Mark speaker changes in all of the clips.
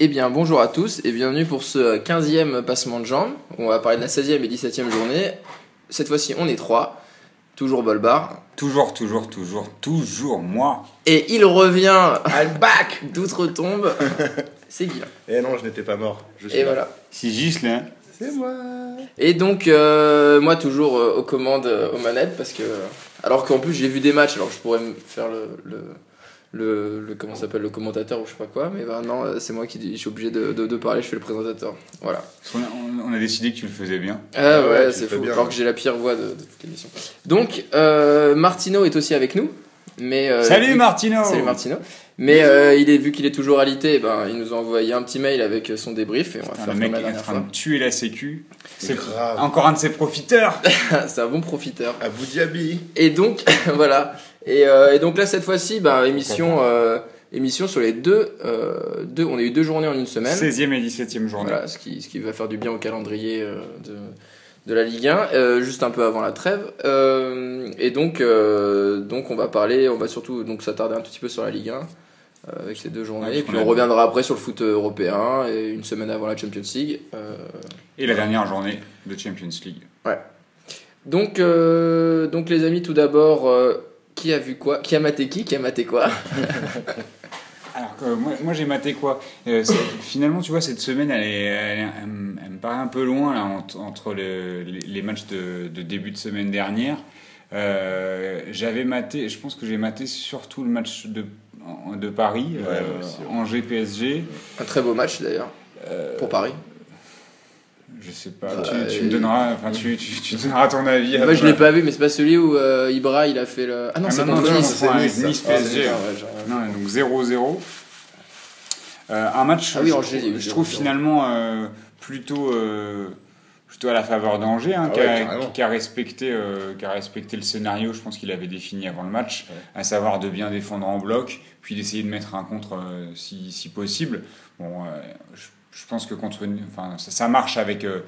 Speaker 1: Eh bien, bonjour à tous et bienvenue pour ce 15e passement de jambes. On va parler de la 16e et 17e journée. Cette fois-ci, on est trois. Toujours Bolbar.
Speaker 2: Toujours, toujours, toujours, toujours moi.
Speaker 1: Et il revient
Speaker 3: I'm back
Speaker 1: d'outre-tombe. C'est Guillaume.
Speaker 3: Eh non, je n'étais pas mort. Je suis
Speaker 1: Et
Speaker 3: là.
Speaker 1: voilà.
Speaker 2: C'est Gislain.
Speaker 3: C'est moi.
Speaker 1: Et donc, euh, moi, toujours euh, aux commandes, euh, aux manettes, parce que. Alors qu'en plus, j'ai vu des matchs, alors je pourrais me faire le. le le, le- comment s'appelle le commentateur ou je sais pas quoi mais ben non euh, c'est moi qui je suis obligé de, de, de parler je fais le présentateur voilà
Speaker 2: On a, on a décidé que tu le faisais bien.
Speaker 1: Ah
Speaker 3: ouais,
Speaker 1: c'est fou.
Speaker 3: bien.
Speaker 1: Alors que j'ai la pire voix de, de toute l'émission. Donc, euh, Martino est aussi avec nous. Mais, euh,
Speaker 2: Salut Martino
Speaker 1: Salut Martino. Mais euh, il est, vu qu'il est toujours alité, eh ben, il nous a envoyé un petit mail avec son débrief et on va
Speaker 2: Putain,
Speaker 1: faire
Speaker 2: Le mec
Speaker 1: la
Speaker 2: est en
Speaker 1: dernière
Speaker 2: train
Speaker 1: fois.
Speaker 2: de tuer la sécu. C'est
Speaker 3: grave.
Speaker 2: encore un de ses profiteurs.
Speaker 1: c'est un bon profiteur.
Speaker 3: Abu Dhabi.
Speaker 1: Et donc, voilà. Et, euh, et donc là, cette fois-ci, ben, émission, euh, émission sur les deux, euh, deux. On a eu deux journées en une semaine.
Speaker 2: 16e et 17e journée.
Speaker 1: Voilà, ce qui, ce qui va faire du bien au calendrier de, de la Ligue 1, euh, juste un peu avant la trêve. Et donc, donc, on va parler, on va surtout donc s'attarder un petit peu sur la Ligue 1 euh, avec ces deux journées.
Speaker 2: Ouais,
Speaker 1: et puis
Speaker 2: on
Speaker 1: reviendra après sur le foot européen et une semaine avant la Champions League. Euh,
Speaker 2: Et la dernière journée de Champions League.
Speaker 1: donc, euh, donc, les amis, tout d'abord, euh, qui a vu quoi? Qui a maté qui? Qui a maté quoi?
Speaker 2: Alors que moi, moi j'ai maté quoi? Euh, Finalement, tu vois, cette semaine, elle, est, elle, me- elle me paraît un peu loin là, entre, entre le- les, les matchs de, de début de semaine dernière. Euh, J'avais maté, je pense que j'ai maté surtout le match de, en- de Paris,
Speaker 3: Ouais,
Speaker 2: euh,
Speaker 3: moi aussi, ouais.
Speaker 2: Angers PSG.
Speaker 1: Un très beau match d'ailleurs
Speaker 2: Euh,
Speaker 1: pour Paris.
Speaker 2: Je sais pas,
Speaker 1: Bah,
Speaker 2: tu, tu
Speaker 1: euh,
Speaker 2: me donneras, enfin, tu, tu, tu donneras ton avis.
Speaker 1: Moi, je
Speaker 2: après.
Speaker 1: l'ai pas vu, mais c'est pas celui où euh, Ibra il a fait le. Ah non,
Speaker 2: Ah
Speaker 1: c'est contre Nice.
Speaker 2: c'est avec
Speaker 3: Nice,
Speaker 2: Nice
Speaker 3: ça. Ah,
Speaker 2: PSG.
Speaker 1: ouais,
Speaker 2: Non, donc 0-0. Euh, un match,
Speaker 1: Ah oui,
Speaker 2: je,
Speaker 1: eu
Speaker 2: je trouve
Speaker 1: 0-0.
Speaker 2: finalement euh, plutôt, plutôt à la faveur d'Angers, hein,
Speaker 3: Ah
Speaker 2: qui,
Speaker 3: ouais,
Speaker 2: a,
Speaker 3: carrément.
Speaker 2: qui a respecté, qui a respecté le scénario, je pense qu'il avait défini avant le match,
Speaker 3: Ouais.
Speaker 2: à savoir de bien défendre en bloc, puis d'essayer de mettre un contre si, si possible. Bon, je, je pense que contre une, enfin, ça, ça marche avec euh,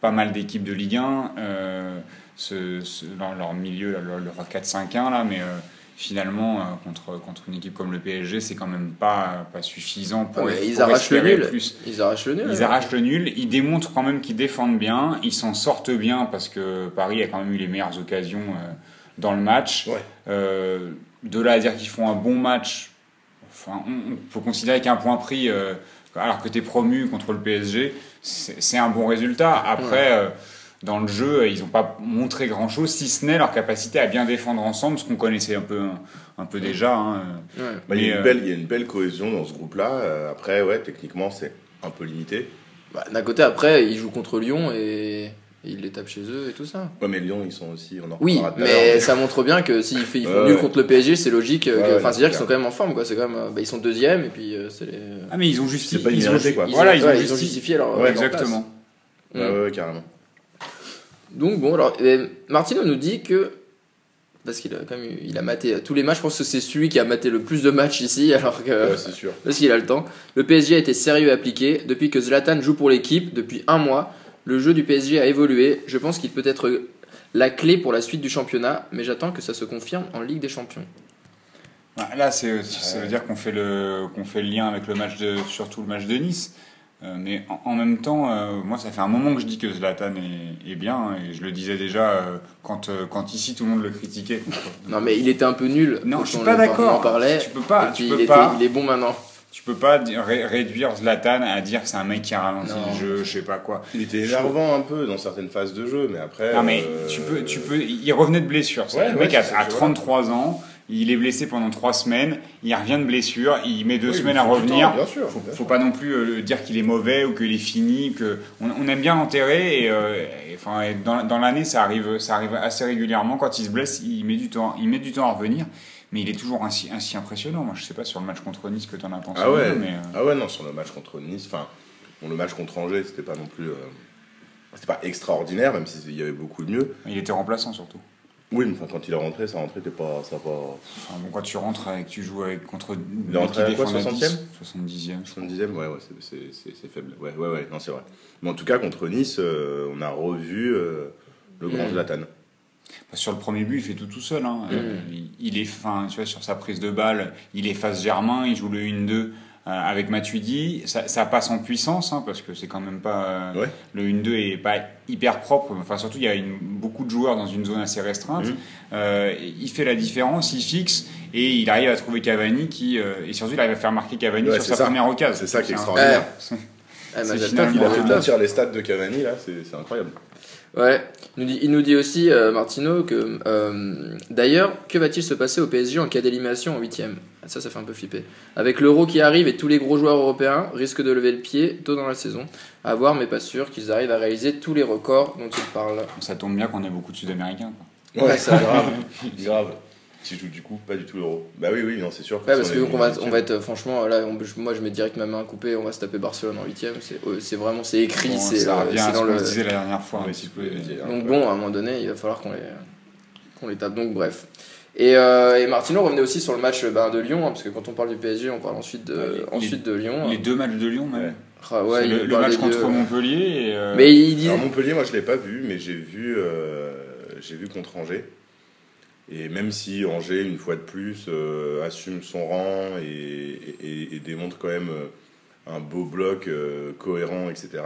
Speaker 2: pas mal d'équipes de Ligue 1, euh, ce, ce- leur, leur milieu, leur, leur 4-5-1 là, mais euh, finalement, euh, contre, contre une équipe comme le PSG, c'est quand même pas, pas suffisant pour,
Speaker 1: Ouais, ils
Speaker 2: pour
Speaker 1: arrachent le nul.
Speaker 2: plus.
Speaker 1: Ils arrachent le nul.
Speaker 2: Ils arrachent le nul, ils démontrent quand même qu'ils défendent bien, ils s'en sortent bien parce que Paris a quand même eu les meilleures occasions dans le match.
Speaker 3: Ouais.
Speaker 2: De là à dire qu'ils font un bon match, enfin, on, on peut considérer qu'un point pris alors que tu es promu contre le PSG, c'est un bon résultat. Après, euh, dans le jeu, ils n'ont pas montré grand-chose, si ce n'est leur capacité à bien défendre ensemble, ce qu'on connaissait un peu, un peu déjà. hein.
Speaker 1: Ouais.
Speaker 3: Bah, il, y a
Speaker 2: Mais,
Speaker 3: une
Speaker 2: euh,
Speaker 3: belle, il y a une belle cohésion dans ce groupe-là. Euh, après, ouais, techniquement, c'est un peu limité.
Speaker 1: Bah, D'un côté, après, ils jouent contre Lyon et, et ils les tapent chez eux et tout ça.
Speaker 3: Ouais, mais Lyon, ils sont aussi. On en
Speaker 1: Oui, mais ça montre bien que s'ils font
Speaker 3: Ouais,
Speaker 1: nul
Speaker 3: ouais.
Speaker 1: contre le PSG, c'est logique. Enfin,
Speaker 3: ouais,
Speaker 1: c'est-à-dire qu'ils sont quand même en forme, quoi. C'est quand même, bah, ils sont deuxième et puis euh, c'est les.
Speaker 2: Ah, mais ils ont justifié.
Speaker 3: C'est pas
Speaker 2: ils ont
Speaker 3: quoi.
Speaker 1: Ils
Speaker 2: Voilà,
Speaker 1: ont,
Speaker 2: ils ont justifié.
Speaker 1: justifié leur.
Speaker 3: Ouais,
Speaker 1: leur
Speaker 2: Exactement.
Speaker 1: place.
Speaker 3: Ouais,
Speaker 1: Mm.
Speaker 3: ouais, carrément.
Speaker 1: Donc bon, alors euh, Martino nous dit que parce qu'il a quand même eu- il a maté tous les matchs. Je pense que c'est celui qui a maté le plus de matchs ici, alors que
Speaker 3: Ouais, c'est sûr.
Speaker 1: parce qu'il a le temps. Le PSG a été sérieux et appliqué depuis que Zlatan joue pour l'équipe depuis un mois. Le jeu du PSG a évolué. Je pense qu'il peut être la clé pour la suite du championnat, mais j'attends que ça se confirme en Ligue des Champions.
Speaker 2: Là, ça veut dire qu'on fait, le, qu'on fait le lien avec le match de, surtout le match de Nice. Euh, mais en, en même temps, euh, moi, ça fait un moment que je dis que Zlatan est, est bien, hein, et je le disais déjà euh, quand, quand ici tout le monde le critiquait.
Speaker 1: Non, mais il était un peu nul.
Speaker 2: Non, je suis pas d'accord.
Speaker 1: Parlait.
Speaker 2: Tu peux pas, tu peux
Speaker 1: il, était-
Speaker 2: pas.
Speaker 1: il est bon maintenant.
Speaker 2: Tu peux pas ré- réduire Zlatan à dire que c'est un mec qui a ralenti
Speaker 1: Non.
Speaker 2: le jeu, je sais pas quoi.
Speaker 3: Il était énervant un peu dans certaines phases de jeu, mais après.
Speaker 2: Non mais
Speaker 3: euh,
Speaker 2: tu peux, tu peux. Il revenait de blessure.
Speaker 3: Ouais,
Speaker 2: le
Speaker 3: ouais,
Speaker 2: mec a,
Speaker 3: je
Speaker 2: 33 ans. Il est blessé pendant 3 semaines. Il revient de blessure. Il met 2
Speaker 3: oui, il
Speaker 2: semaines à revenir.
Speaker 3: temps, bien sûr.
Speaker 2: faut,
Speaker 3: bien
Speaker 2: faut
Speaker 3: sûr.
Speaker 2: pas non plus euh, dire qu'il est mauvais ou qu'il est fini. Que on, on aime bien l'enterrer. Et, euh, et, enfin, et dans, dans l'année, ça arrive, ça arrive assez régulièrement. Quand il se blesse, il met du temps, il met du temps à revenir. Mais il est toujours ainsi, ainsi impressionnant. Moi, je sais pas sur le match contre Nice que t'en as pensé.
Speaker 3: Ah ouais,
Speaker 2: mais euh,
Speaker 3: ah ouais, non, sur le match contre Nice, enfin, bon, le match contre Angers, c'était pas non plus. euh, c'était pas extraordinaire, même s'il y avait beaucoup de mieux.
Speaker 2: il était remplaçant surtout.
Speaker 3: Oui, mais enfin, quand il est rentré, sa rentrée, t'es pas, ça pas.
Speaker 2: Enfin, bon, quand tu rentres et que tu joues avec contre.
Speaker 3: Il est rentré à quoi,
Speaker 2: 10,
Speaker 3: 60e
Speaker 2: 70e.
Speaker 3: 70e, ouais, ouais, c'est- c'est- c'est c'est faible. Ouais, ouais, ouais, non, c'est vrai. Mais en tout cas, contre Nice, euh, on a revu le grand
Speaker 1: Mm.
Speaker 3: Zlatan.
Speaker 2: Sur le premier but, il fait tout tout seul. Hein.
Speaker 1: Mm.
Speaker 2: Euh, il, est fin, tu vois, sur sa prise de balle, il efface Germain, il joue le 1-2 euh, avec Matuidi, ça, ça passe en puissance, hein, parce que c'est quand même pas. euh,
Speaker 3: Ouais.
Speaker 2: Le 1-2 est pas hyper propre. Enfin, surtout, il y a une- beaucoup de joueurs dans une zone assez restreinte.
Speaker 3: Mhm.
Speaker 2: Euh, il fait la différence, il fixe et il arrive à trouver Cavani qui. euh, et surtout, il arrive à faire marquer Cavani
Speaker 3: Ouais,
Speaker 2: sur sa
Speaker 3: ça.
Speaker 2: première occasion.
Speaker 3: C'est ça qui est
Speaker 2: un-
Speaker 3: extraordinaire.
Speaker 1: Ah, Majata,
Speaker 2: finalement-
Speaker 3: Il a fait
Speaker 1: est top.
Speaker 3: mentir les stats de Cavani, là, c'est incroyable.
Speaker 1: Ouais, il nous dit, il nous dit aussi, euh, Martino, que euh, d'ailleurs, que va-t-il se passer au PSG en cas d'élimination en huitième? Ça, ça fait un peu flipper. Avec l'euro qui arrive et tous les gros joueurs européens risquent de lever le pied tôt dans la saison. À voir, mais pas sûr qu'ils arrivent à réaliser tous les records dont ils parlent.
Speaker 2: Ça tombe bien qu'on ait beaucoup de Sud-Américains. quoi.
Speaker 1: Ouais, ça-
Speaker 3: grave. grave. Qui joue du coup pas du tout l'euro. Bah oui, oui, non, c'est sûr.
Speaker 1: Ouais, parce
Speaker 3: Si
Speaker 1: que
Speaker 3: on
Speaker 1: va, on va être, franchement, là, on- moi je mets direct ma main coupée, on va se taper Barcelone en huitième. C'est euh, c'est vraiment, c'est écrit,
Speaker 2: Bon,
Speaker 1: c'est
Speaker 2: ça
Speaker 1: euh,
Speaker 2: revient
Speaker 1: c'est
Speaker 2: à ce
Speaker 1: dans le.
Speaker 2: disait la dernière fois.
Speaker 3: tu
Speaker 2: peu.
Speaker 3: peux le dire.
Speaker 1: Donc bon, à un moment donné, il va falloir qu'on les, qu'on les tape. Donc bref. Et, euh, et Martino revenait aussi sur le match ben, de Lyon, hein, parce que quand on parle du PSG, on parle ensuite de,
Speaker 2: Ouais, les-
Speaker 1: ensuite de Lyon.
Speaker 2: Les deux matchs de Lyon, même.
Speaker 3: Ouais.
Speaker 1: Ah, ouais,
Speaker 2: le, match contre
Speaker 1: deux.
Speaker 2: Montpellier. Et, euh,
Speaker 1: Mais il dit.
Speaker 3: Alors Montpellier, moi je l'ai pas vu, mais j'ai vu, euh, j'ai vu contre Angers. Et même si Angers, une fois de plus, euh, assume son rang et, et- et démontre quand même euh, un beau bloc euh, cohérent, etc.,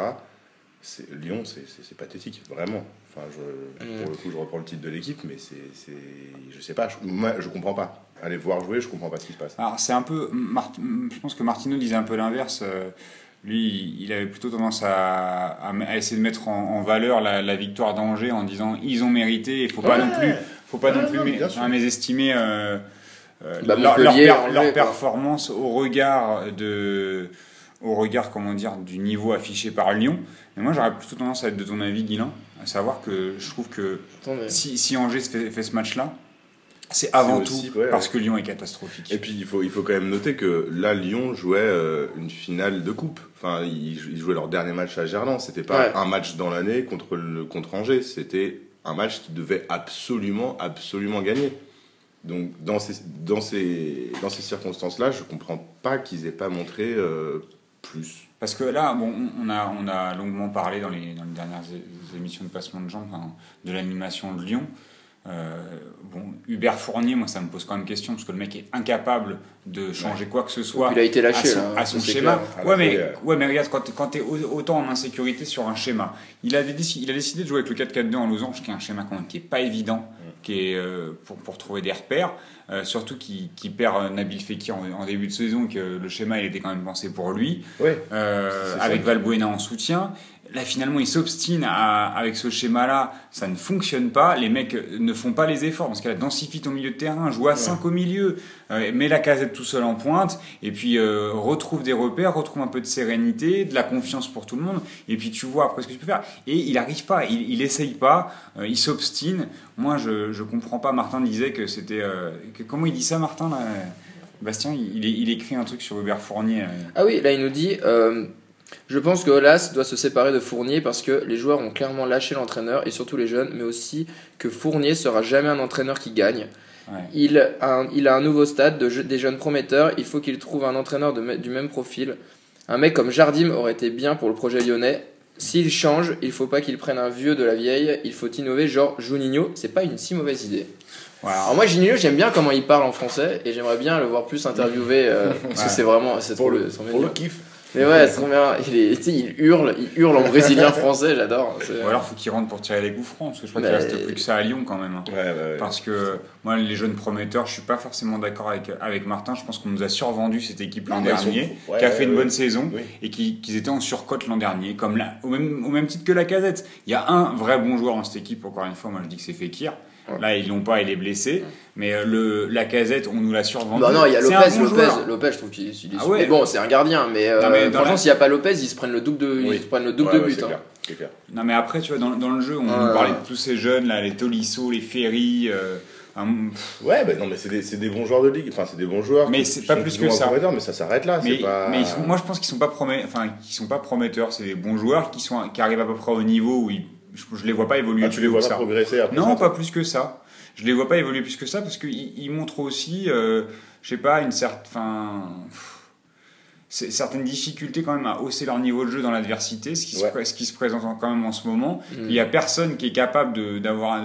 Speaker 3: Lyon, c'est- pathétique, vraiment. Enfin, je,
Speaker 1: Mm.
Speaker 3: Pour le coup, je reprends le titre de l'équipe, mais c'est, c'est- je sais pas, je, moi, je comprends pas. Aller voir jouer, je comprends pas ce qui se passe.
Speaker 2: Alors, c'est un peu. Mart- Je pense que Martino disait un peu l'inverse. euh, Lui, il avait plutôt tendance à, à- à essayer de mettre en, en valeur la, la victoire d'Angers en disant ils ont mérité. Il faut pas
Speaker 3: Ouais.
Speaker 2: non plus, faut pas
Speaker 3: Ouais,
Speaker 2: non plus
Speaker 3: non,
Speaker 2: mé- mésestimer euh, euh,
Speaker 1: Bah,
Speaker 2: leur,
Speaker 1: Montpellier,
Speaker 2: leur per-
Speaker 1: Angers,
Speaker 2: leur
Speaker 1: quoi.
Speaker 2: performance au regard de, au regard comment dire du niveau affiché par Lyon. Mais moi, j'aurais plutôt tendance à être de ton avis, Guilain, à savoir que je trouve que
Speaker 1: Attends, mais-
Speaker 2: si, si Angers fait, fait ce match-là, c'est avant
Speaker 3: aussi,
Speaker 2: tout
Speaker 3: ouais,
Speaker 2: parce
Speaker 3: ouais.
Speaker 2: que Lyon est catastrophique.
Speaker 3: Et puis il faut, il faut quand même noter que là, Lyon jouait euh, une finale de coupe. Enfin, ils, ils jouaient leur dernier match à Gerland. C'était pas
Speaker 1: Ouais.
Speaker 3: un match dans l'année contre, le, contre Angers. C'était un match qui devait absolument, absolument gagner. Donc dans ces, dans ces, dans ces circonstances-là, je comprends pas qu'ils aient pas montré euh, plus.
Speaker 2: Parce que là, bon, on a, on a longuement parlé dans les, dans les dernières émissions de Passement de Jambes de l'animation de Lyon. Euh, bon, Hubert Fournier, moi, ça me pose quand même question parce que le mec est incapable de changer quoi que ce soit
Speaker 1: Il a été
Speaker 2: à son, à
Speaker 1: c'est
Speaker 2: schéma.
Speaker 1: clair.
Speaker 2: Ouais mais,
Speaker 3: folie, ouais.
Speaker 2: mais regarde, quand, quand tu es autant en insécurité sur un schéma, il, avait décidé, il a décidé de jouer avec le 4-4-2 en losange, qui est un schéma quand même qui est pas évident,
Speaker 3: Mm.
Speaker 2: qui est euh, pour, pour trouver des repères, euh, surtout qui, qui perd euh, Nabil Fekir en, en début de saison, que le schéma il était quand même pensé pour lui.
Speaker 3: Ouais.
Speaker 2: Euh, avec Valbuena en soutien. Là, finalement, il s'obstine à- avec ce schéma-là. Ça ne fonctionne pas. Les mecs ne font pas les efforts. Dans ce cas-là, densifie ton milieu de terrain, joue à 5 au milieu, euh, mets la casette tout seul en pointe, et puis euh, retrouve des repères, retrouve un peu de sérénité, de la confiance pour tout le monde, et puis tu vois après ce que tu peux faire. Et il n'arrive pas, il, il essaye pas, euh, il s'obstine. Moi, je, je comprends pas. Martin disait que c'était. euh, comment il dit ça, Martin là? Bastien, il, il écrit un truc sur Hubert Fournier.
Speaker 1: Ah oui, là il nous dit Je pense que Olas doit se séparer de Fournier parce que les joueurs ont clairement lâché l'entraîneur et surtout les jeunes, mais aussi que Fournier sera jamais un entraîneur qui gagne.
Speaker 2: ouais.
Speaker 1: Il a un, il a un nouveau stade de des jeunes prometteurs. Il faut qu'il trouve un entraîneur de du même profil. Un mec comme Jardim aurait été bien pour le projet lyonnais. S'il change, il faut pas qu'il prenne un vieux de la vieille. Il faut innover, genre Juninho. C'est pas une si mauvaise idée.
Speaker 2: Voilà.
Speaker 1: Alors moi, Juninho, j'aime bien comment il parle en français et j'aimerais bien le voir plus interviewé euh, parce
Speaker 2: Ouais.
Speaker 1: que c'est vraiment, c'est trop,
Speaker 3: le, pour le kiff.
Speaker 1: Mais ouais, c'est trop bien. Il, est, il hurle, il hurle en brésilien français. J'adore.
Speaker 2: Ou alors faut qu'il rentre pour tirer les coups francs, parce que je crois
Speaker 1: Mais-
Speaker 2: qu'il reste plus que ça à Lyon quand même. hein.
Speaker 3: Ouais, ouais, ouais.
Speaker 2: Parce que moi, les jeunes prometteurs, je suis pas forcément d'accord avec, avec Martin. Je pense qu'on nous a survendu cette équipe l'an
Speaker 3: Non, mais ils sont-
Speaker 2: dernier,
Speaker 3: ouais,
Speaker 2: qui a fait une
Speaker 3: ouais,
Speaker 2: bonne
Speaker 3: ouais.
Speaker 2: saison
Speaker 3: Oui.
Speaker 2: et qui- qu'ils étaient en surcote l'an dernier, comme là, au, même, au même titre que la casette. Il y a un vrai bon joueur dans cette équipe, encore une fois, moi je dis que c'est Fekir.
Speaker 1: Ouais.
Speaker 2: Là, ils l'ont pas, il est blessé. Mais euh, le, la casette, on nous l'a survendu.
Speaker 1: Bah non, il y a Lopez,
Speaker 2: bon
Speaker 1: Lopez,
Speaker 2: joueur.
Speaker 1: Lopez, je trouve qu'il il est
Speaker 2: Ah ouais.
Speaker 1: Mais bon, c'est un gardien, mais, euh,
Speaker 2: Non, mais
Speaker 1: franchement,
Speaker 2: la-
Speaker 1: s'il n'y a pas Lopez, ils se prennent le double de,
Speaker 3: Oui.
Speaker 1: ils se prennent le double
Speaker 3: Ouais,
Speaker 1: de
Speaker 3: ouais,
Speaker 1: but.
Speaker 3: c'est
Speaker 1: hein.
Speaker 3: clair.
Speaker 2: Non, mais après, tu vois, dans, dans le jeu, on
Speaker 1: Ouais.
Speaker 2: parlait de tous ces jeunes, là, les Tolisso, les Ferry. euh, un-
Speaker 3: Ouais, bah non, mais c'est des, c'est des bons joueurs de ligue. Enfin, c'est des bons joueurs.
Speaker 2: Mais
Speaker 3: qui
Speaker 2: c'est
Speaker 3: sont
Speaker 2: pas plus que ça.
Speaker 3: prometteurs, mais ça s'arrête là.
Speaker 2: Mais,
Speaker 3: c'est pas...
Speaker 2: mais ils sont- moi, je pense qu'ils sont pas promet, enfin, qu'ils sont pas prometteurs. C'est des bons joueurs qui sont, qui arrivent à peu près au niveau où ils, je, je les vois pas évoluer
Speaker 3: Ah,
Speaker 2: plus
Speaker 3: tu les vois pas
Speaker 2: ça.
Speaker 3: progresser après
Speaker 2: Non,
Speaker 3: ça,
Speaker 2: pas plus que ça. Je les vois pas évoluer plus que ça parce qu'ils ils montrent aussi, euh, je sais pas, une certaine, certaines difficultés quand même à hausser leur niveau de jeu dans l'adversité, ce qui, se,
Speaker 3: Ouais.
Speaker 2: pré- ce qui se présente quand même en ce moment.
Speaker 1: Mm.
Speaker 2: Il y a personne qui est capable de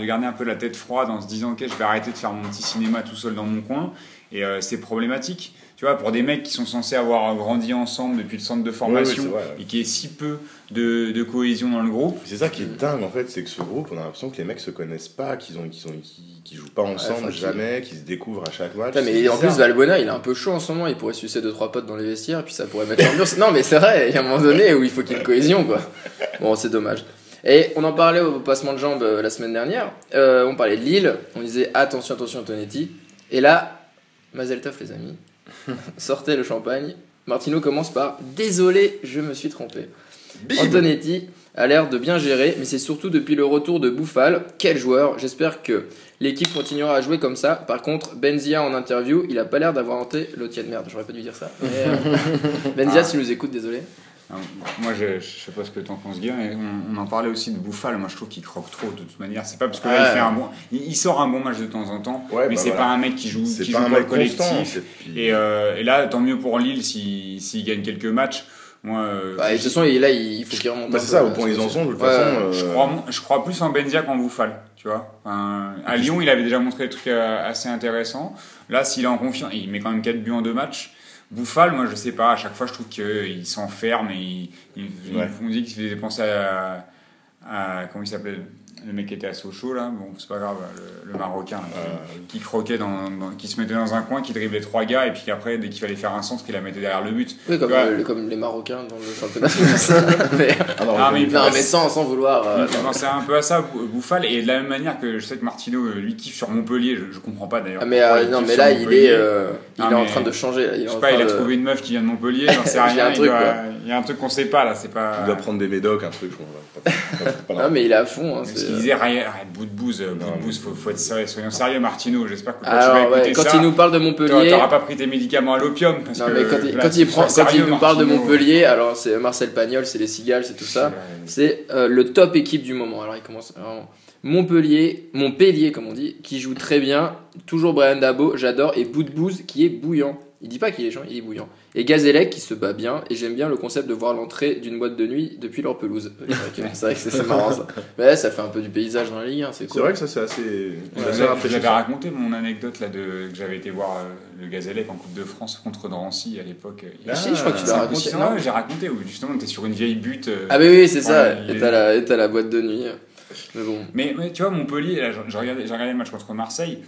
Speaker 2: garder un peu la tête froide en se disant ok, je vais arrêter de faire mon petit cinéma tout seul dans mon coin. Et euh, c'est problématique. Tu vois, pour des mecs qui sont censés avoir grandi ensemble depuis le centre de formation
Speaker 3: Ouais, ouais,
Speaker 2: et qui est si peu de, de cohésion dans le groupe.
Speaker 3: C'est ça qui est dingue en fait, c'est que ce groupe, on a l'impression que les mecs se connaissent pas, qu'ils ont, qu'ils ont, qu'ils, qu'ils jouent pas ensemble jamais, qu'ils se découvrent à chaque match.
Speaker 1: Putain, mais en plus. Valbuena, il est un peu chaud en ce moment. Il pourrait sucer deux trois potes dans les vestiaires, puis ça pourrait mettre l'ambiance. non, mais c'est vrai, il y a un moment donné où il faut qu'il y ait une cohésion, quoi. Bon, c'est dommage. Et on en parlait au passement de jambes euh, la semaine dernière. Euh, on parlait de Lille. On disait attention, attention, Antonetti. Et là, Mazel Tov, les amis. Sortez le champagne. Martino commence par Désolé, je me suis trompé. Antonetti a l'air de bien gérer, mais c'est surtout depuis le retour de Bouffal. Quel joueur J'espère que l'équipe continuera à jouer comme ça. Par contre, Benzia en interview, il a pas l'air d'avoir hanté l'Otienne. Merde, j'aurais pas dû dire ça. Mais, euh, Benzia,
Speaker 2: Ah.
Speaker 1: si nous écoutes, désolé.
Speaker 2: Alors, Moi, je, je sais pas ce que t'en penses, Guy. et On, on en parlait aussi de Bouffal. Moi, je trouve qu'il croque trop de toute manière. C'est pas parce que là, il fait un bon. Il, il sort un bon match de temps en temps,
Speaker 3: Ouais,
Speaker 2: mais
Speaker 3: bah
Speaker 2: c'est
Speaker 3: voilà.
Speaker 2: pas un mec qui joue,
Speaker 3: C'est
Speaker 2: qui
Speaker 3: pas
Speaker 2: joue
Speaker 3: un mec
Speaker 2: collectif. Et, euh, et là, tant mieux pour Lille s'il s'il gagne quelques matchs. Moi, euh,
Speaker 1: Bah, et de toute façon, là, il faut qu'il remonte.
Speaker 3: Bah,
Speaker 1: un
Speaker 3: c'est ça, au point où ils en sont, de toute
Speaker 1: Ouais,
Speaker 3: façon.
Speaker 2: je,
Speaker 3: euh,
Speaker 2: crois, je crois plus en Benzia qu'en Bouffal. Tu vois Enfin, à Lyon, il avait déjà montré des trucs euh, assez intéressants. Là, s'il est en confiance, il met quand même 4 buts en deux matchs. Bouffal, moi je sais pas, à chaque fois je trouve qu'il s'enferme et il, il, il-
Speaker 3: Ouais.
Speaker 2: on dit qu'il faisait penser à, à- comment il s'appelle? Le mec qui était à Sochaux là, bon c'est pas grave, le, le marocain là,
Speaker 3: Euh,
Speaker 2: qui croquait dans, dans- qui se mettait dans un coin, qui driblait trois gars et puis après dès qu'il fallait faire un centre, il la mettait derrière le but.
Speaker 1: Oui, comme,
Speaker 2: Ouais.
Speaker 1: comme les Marocains dans le championnat français. mais,
Speaker 3: Ah non,
Speaker 2: Ah, mais
Speaker 1: non, mais sans, sans vouloir. euh,
Speaker 2: penser un peu à ça, Bou- Bouffal, et de la même manière que je sais que Martino, euh, lui, kiffe sur Montpellier, je, je comprends pas d'ailleurs.
Speaker 1: Ah, mais, euh, non, mais là, il est, euh, il
Speaker 2: Ah,
Speaker 1: est en train de changer. là. Il est
Speaker 2: Je sais pas, il a
Speaker 1: de-
Speaker 2: trouvé une meuf qui vient de Montpellier, j'en sais
Speaker 1: Il y a
Speaker 2: rien.
Speaker 1: un
Speaker 2: il, y a un truc qu'on sait pas là, c'est pas.
Speaker 3: Il doit prendre des médocs, un truc, je crois. Pas-
Speaker 1: Ah, mais il est à fond.
Speaker 2: Qu'il disait, arrête, arrête, bout de bouse, bout de bouse, faut, faut être sérieux, soyons sérieux, Martino. J'espère que quand
Speaker 1: Alors,
Speaker 2: tu vas
Speaker 1: ouais,
Speaker 2: écouter
Speaker 1: quand
Speaker 2: ça,
Speaker 1: il nous parle de Montpellier.
Speaker 2: t'auras pas pris tes médicaments à l'opium. parce
Speaker 1: Non,
Speaker 2: que
Speaker 1: mais quand il,
Speaker 2: là,
Speaker 1: quand il, prend, quand il nous parle de. Montpellier, alors c'est Marcel Pagnol, c'est les Cigales, c'est tout ça. C'est euh, le top équipe du moment. Alors il commence vraiment. Montpellier, Montpellier comme on dit, qui joue très bien. Toujours Brian Dabo, j'adore. Et Boudbouz qui est bouillant. Il dit pas qu'il est chiant, il est bouillant. Et Gazellec qui se bat bien. Et j'aime bien le concept de voir l'entrée d'une boîte de nuit depuis leur pelouse. C'est vrai que c'est c'est c'est marrant ça. Mais là, ça fait un peu du paysage dans la ligue, hein, c'est
Speaker 3: C'est
Speaker 1: cool.
Speaker 3: vrai que ça, c'est assez.
Speaker 2: Je
Speaker 3: c'est
Speaker 2: vous
Speaker 3: assez
Speaker 2: avais- je vous avais
Speaker 3: rafraîchissant.
Speaker 2: raconté mon anecdote là de que j'avais été voir euh, le Gazellec en Coupe de France contre Drancy à l'époque.
Speaker 3: Ah,
Speaker 1: Si, je crois que tu l'as raconté. non
Speaker 2: j'ai raconté où justement t'es sur une vieille butte. euh,
Speaker 1: Ah, mais oui, c'est ça.
Speaker 2: Il
Speaker 1: et t'as la, et t'as la boîte de nuit. Mais bon.
Speaker 2: Mais, mais tu vois, Montpellier, là, j'ai regardé, j'ai regardé le match contre Marseille.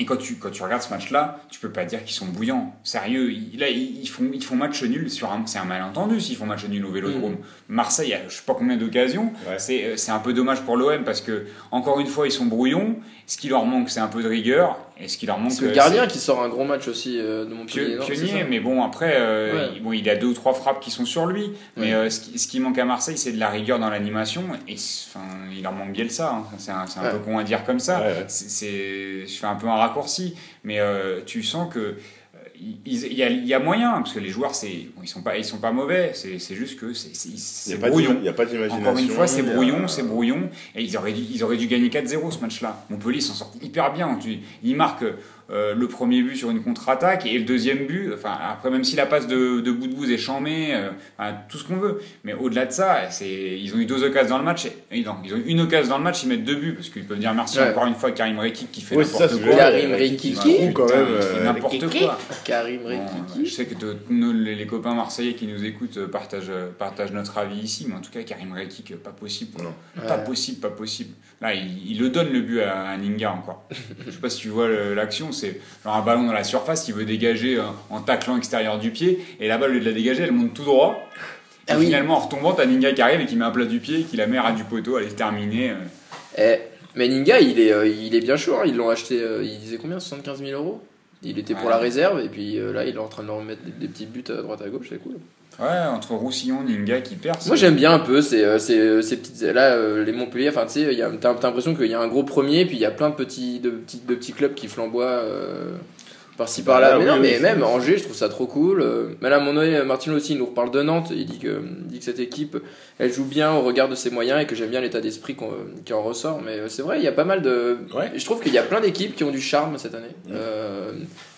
Speaker 2: Et quand tu, quand tu regardes ce match-là, tu peux pas dire qu'ils sont bouillants. Sérieux, ils, là, ils, font, ils font match nul sur un. C'est un malentendu s'ils font match nul au vélodrome. Marseille a je sais pas combien d'occasions.
Speaker 3: Ouais.
Speaker 2: C'est, euh, c'est un peu dommage pour l'OM parce que, encore une fois, ils sont brouillons. Ce qui leur manque, c'est un peu de rigueur. Et ce qui leur manque.
Speaker 1: C'est le
Speaker 2: euh,
Speaker 1: gardien qui sort un gros match aussi euh, de Montpellier.
Speaker 2: Pio-
Speaker 1: non, c'est
Speaker 2: pionnier, mais bon, après, euh,
Speaker 1: Ouais.
Speaker 2: il, bon, il a deux ou trois frappes qui sont sur lui. Mais
Speaker 1: Ouais.
Speaker 2: euh, ce, qui, ce qui manque à Marseille, c'est de la rigueur dans l'animation. Et enfin, il leur manque bien ça. hein. C'est un, c'est un
Speaker 1: Ouais.
Speaker 2: peu con à dire comme ça.
Speaker 3: Ouais, ouais.
Speaker 2: C'est- je fais un peu un raccourci, mais euh, tu sens que euh, il y, a, il y a moyen parce que les joueurs, c'est bon, ils sont pas ils sont pas mauvais. C'est c'est juste que c'est c'est-
Speaker 3: Il
Speaker 2: c'est
Speaker 3: n'y a pas
Speaker 2: brouillon.
Speaker 3: il y a pas d'imagination.
Speaker 2: Encore une fois, c'est
Speaker 3: a-
Speaker 2: brouillon, c'est brouillon, et ils auraient dû, ils auraient dû gagner 4-0 ce match-là. Montpellier s'en sort hyper bien. Tu, ils marquent euh, le premier but sur une contre-attaque et le deuxième but. Enfin, après, même si la passe de, de bout de bout est chambée, euh, enfin, tout ce qu'on veut. Mais au-delà de ça, c'est, ils ont eu deux occasions dans le match. Et, non, ils ont eu une occasion dans le match, ils mettent deux buts parce qu'ils peuvent dire merci
Speaker 1: Ouais.
Speaker 2: encore une fois à Karim Rekik qui fait
Speaker 3: ça,
Speaker 2: n'importe quoi.
Speaker 1: Karim
Speaker 3: trouve quand même.
Speaker 2: n'importe quoi.
Speaker 1: Karim
Speaker 2: je sais que les, les copains marseillais qui nous écoutent euh, partagent, partagent notre avis ici, mais en tout cas, Karim Rekik, pas possible.
Speaker 3: Non.
Speaker 2: Pas
Speaker 1: Ouais.
Speaker 2: possible, pas possible. Là, il, il le donne le but à, à Ninga encore. je sais pas si tu vois l'action, c'est genre un ballon dans la surface, il veut dégager euh, en taclant extérieur du pied, et la balle, au lieu de la dégager, elle monte tout droit. Et
Speaker 1: Ah oui.
Speaker 2: finalement, en retombant, t'as Ninga qui arrive et qui met un plat du pied, qui la met à du poteau, elle est terminée. euh.
Speaker 1: Eh, mais Ninga, il est, euh, il est bien chaud. hein. Ils l'ont acheté, euh, il disait combien 75 000 euros? Il était pour
Speaker 2: Ouais.
Speaker 1: la réserve, et puis euh, là, il est en train de leur remettre des, des petits buts à droite à gauche, c'est cool.
Speaker 2: Ouais, entre Roussillon, Ninga qui perce.
Speaker 1: Moi, j'aime bien un peu ces, euh, ces, euh, ces petites. Là, euh, les Montpellier, enfin, tu sais, il y a- t'as t'as l'impression qu'il y a un gros premier, puis il y a plein de petits, de, petits, de petits clubs qui flamboient. euh, par-ci par-là.
Speaker 3: Ah,
Speaker 1: mais
Speaker 3: oui,
Speaker 1: non,
Speaker 3: oui,
Speaker 1: mais
Speaker 3: c'est-
Speaker 1: même Angers, je trouve ça trop cool. Euh, Mais là, mon oeil, Martino aussi, il nous reparle de Nantes. Il dit que, il dit que cette équipe, elle joue bien au regard de ses moyens et que j'aime bien l'état d'esprit qu'on- qui en ressort. Mais euh, c'est vrai, il y a pas mal de.
Speaker 3: Ouais.
Speaker 1: Je trouve qu'il y a plein d'équipes qui ont du charme cette année. Euh,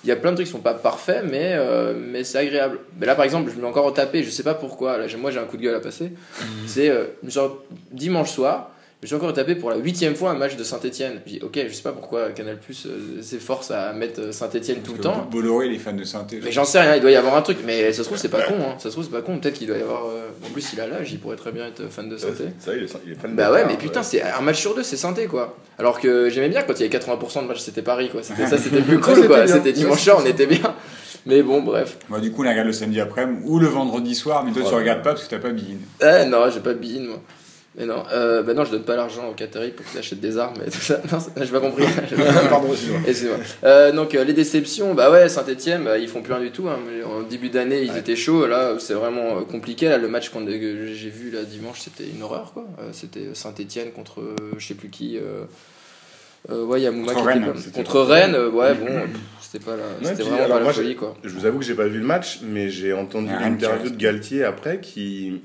Speaker 1: Il y a plein de trucs qui sont pas parfaits, mais, euh, mais c'est agréable. Mais là, par exemple, je me l'ai encore retapé, je sais pas pourquoi. Là, moi, j'ai un coup de gueule à passer. C'est euh, genre dimanche soir. Je me suis encore tapé pour la huitième fois un match de Saint-Etienne. J'ai dit, ok, je sais pas pourquoi Canal Plus euh, s'efforce à mettre Saint-Etienne tout le temps.
Speaker 2: Bolloré, les fans de saint
Speaker 1: Mais j'en sais rien, il doit y avoir un truc. Mais ça se trouve, c'est pas con. Hein. Ça se trouve, c'est pas con. Peut-être qu'il doit y avoir. euh, En plus, il a l'âge, il pourrait très bien être fan de Saint-Etienne.
Speaker 3: Euh, Ça, il est, il est fan de
Speaker 1: Bah ouais, mais putain, c'est un match sur deux, c'est synthé quoi. Alors que j'aimais bien quand il y avait 80% de matchs, c'était Paris quoi. C'était ça, c'était plus cool quoi. C'était dimanche soir, on était bien. Mais bon, bref.
Speaker 2: Bah, du coup, on la regarde le samedi après-midi ou le vendredi soir, mais toi, tu regardes pas parce que t'as pas Bein.
Speaker 1: Eh non, j'ai pas de billin moi. Mais non, euh, bah non, je donne pas l'argent au Qatari pour qu'il achète des armes et tout ça. Non, j'ai pas compris. Pas-
Speaker 3: Pardon, excuse-moi.
Speaker 1: Euh, donc euh, les déceptions, bah ouais, Saint-Etienne, ils font plus rien du tout. hein. En début d'année, ils
Speaker 3: Ouais.
Speaker 1: étaient chauds. Là, c'est vraiment euh, compliqué. Là, le match qu'on- que j'ai vu là dimanche, c'était une horreur quoi. Euh, c'était Saint-Etienne contre euh, je sais plus qui. Euh, euh, ouais, il y a Mouma
Speaker 2: Contre
Speaker 1: qui était
Speaker 2: Rennes,
Speaker 3: c'était
Speaker 1: contre Rennes. euh, ouais, bon, pff, c'était pas la, c'était
Speaker 3: puis,
Speaker 1: vraiment
Speaker 3: alors,
Speaker 1: pas la
Speaker 3: moi,
Speaker 1: folie quoi.
Speaker 3: Je vous avoue que j'ai pas vu le match, mais j'ai entendu l'interview de Galtier après qui,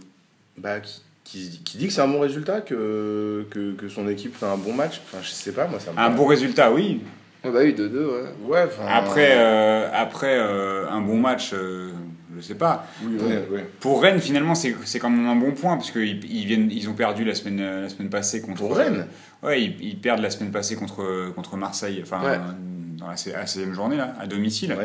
Speaker 3: bah, qui, qui, qui dit que c'est un bon résultat, que, que, que son équipe fait un bon match. Enfin, je sais pas, moi ça me
Speaker 2: Un bon résultat, oui.
Speaker 1: Ouais, bah oui, 2-2, ouais.
Speaker 3: Ouais.
Speaker 2: Après, euh, après euh, un bon match, euh, je sais pas.
Speaker 3: oui, ouais, ouais.
Speaker 2: Pour Rennes, finalement, c'est c'est quand même un bon point parce qu'ils ils viennent, ils ont perdu la semaine, euh, la semaine passée contre.
Speaker 3: Pour Rennes
Speaker 2: Ouais, ils, ils perdent la semaine passée contre, contre Marseille, enfin,
Speaker 1: Ouais.
Speaker 2: dans la, la 16e journée, là, à domicile.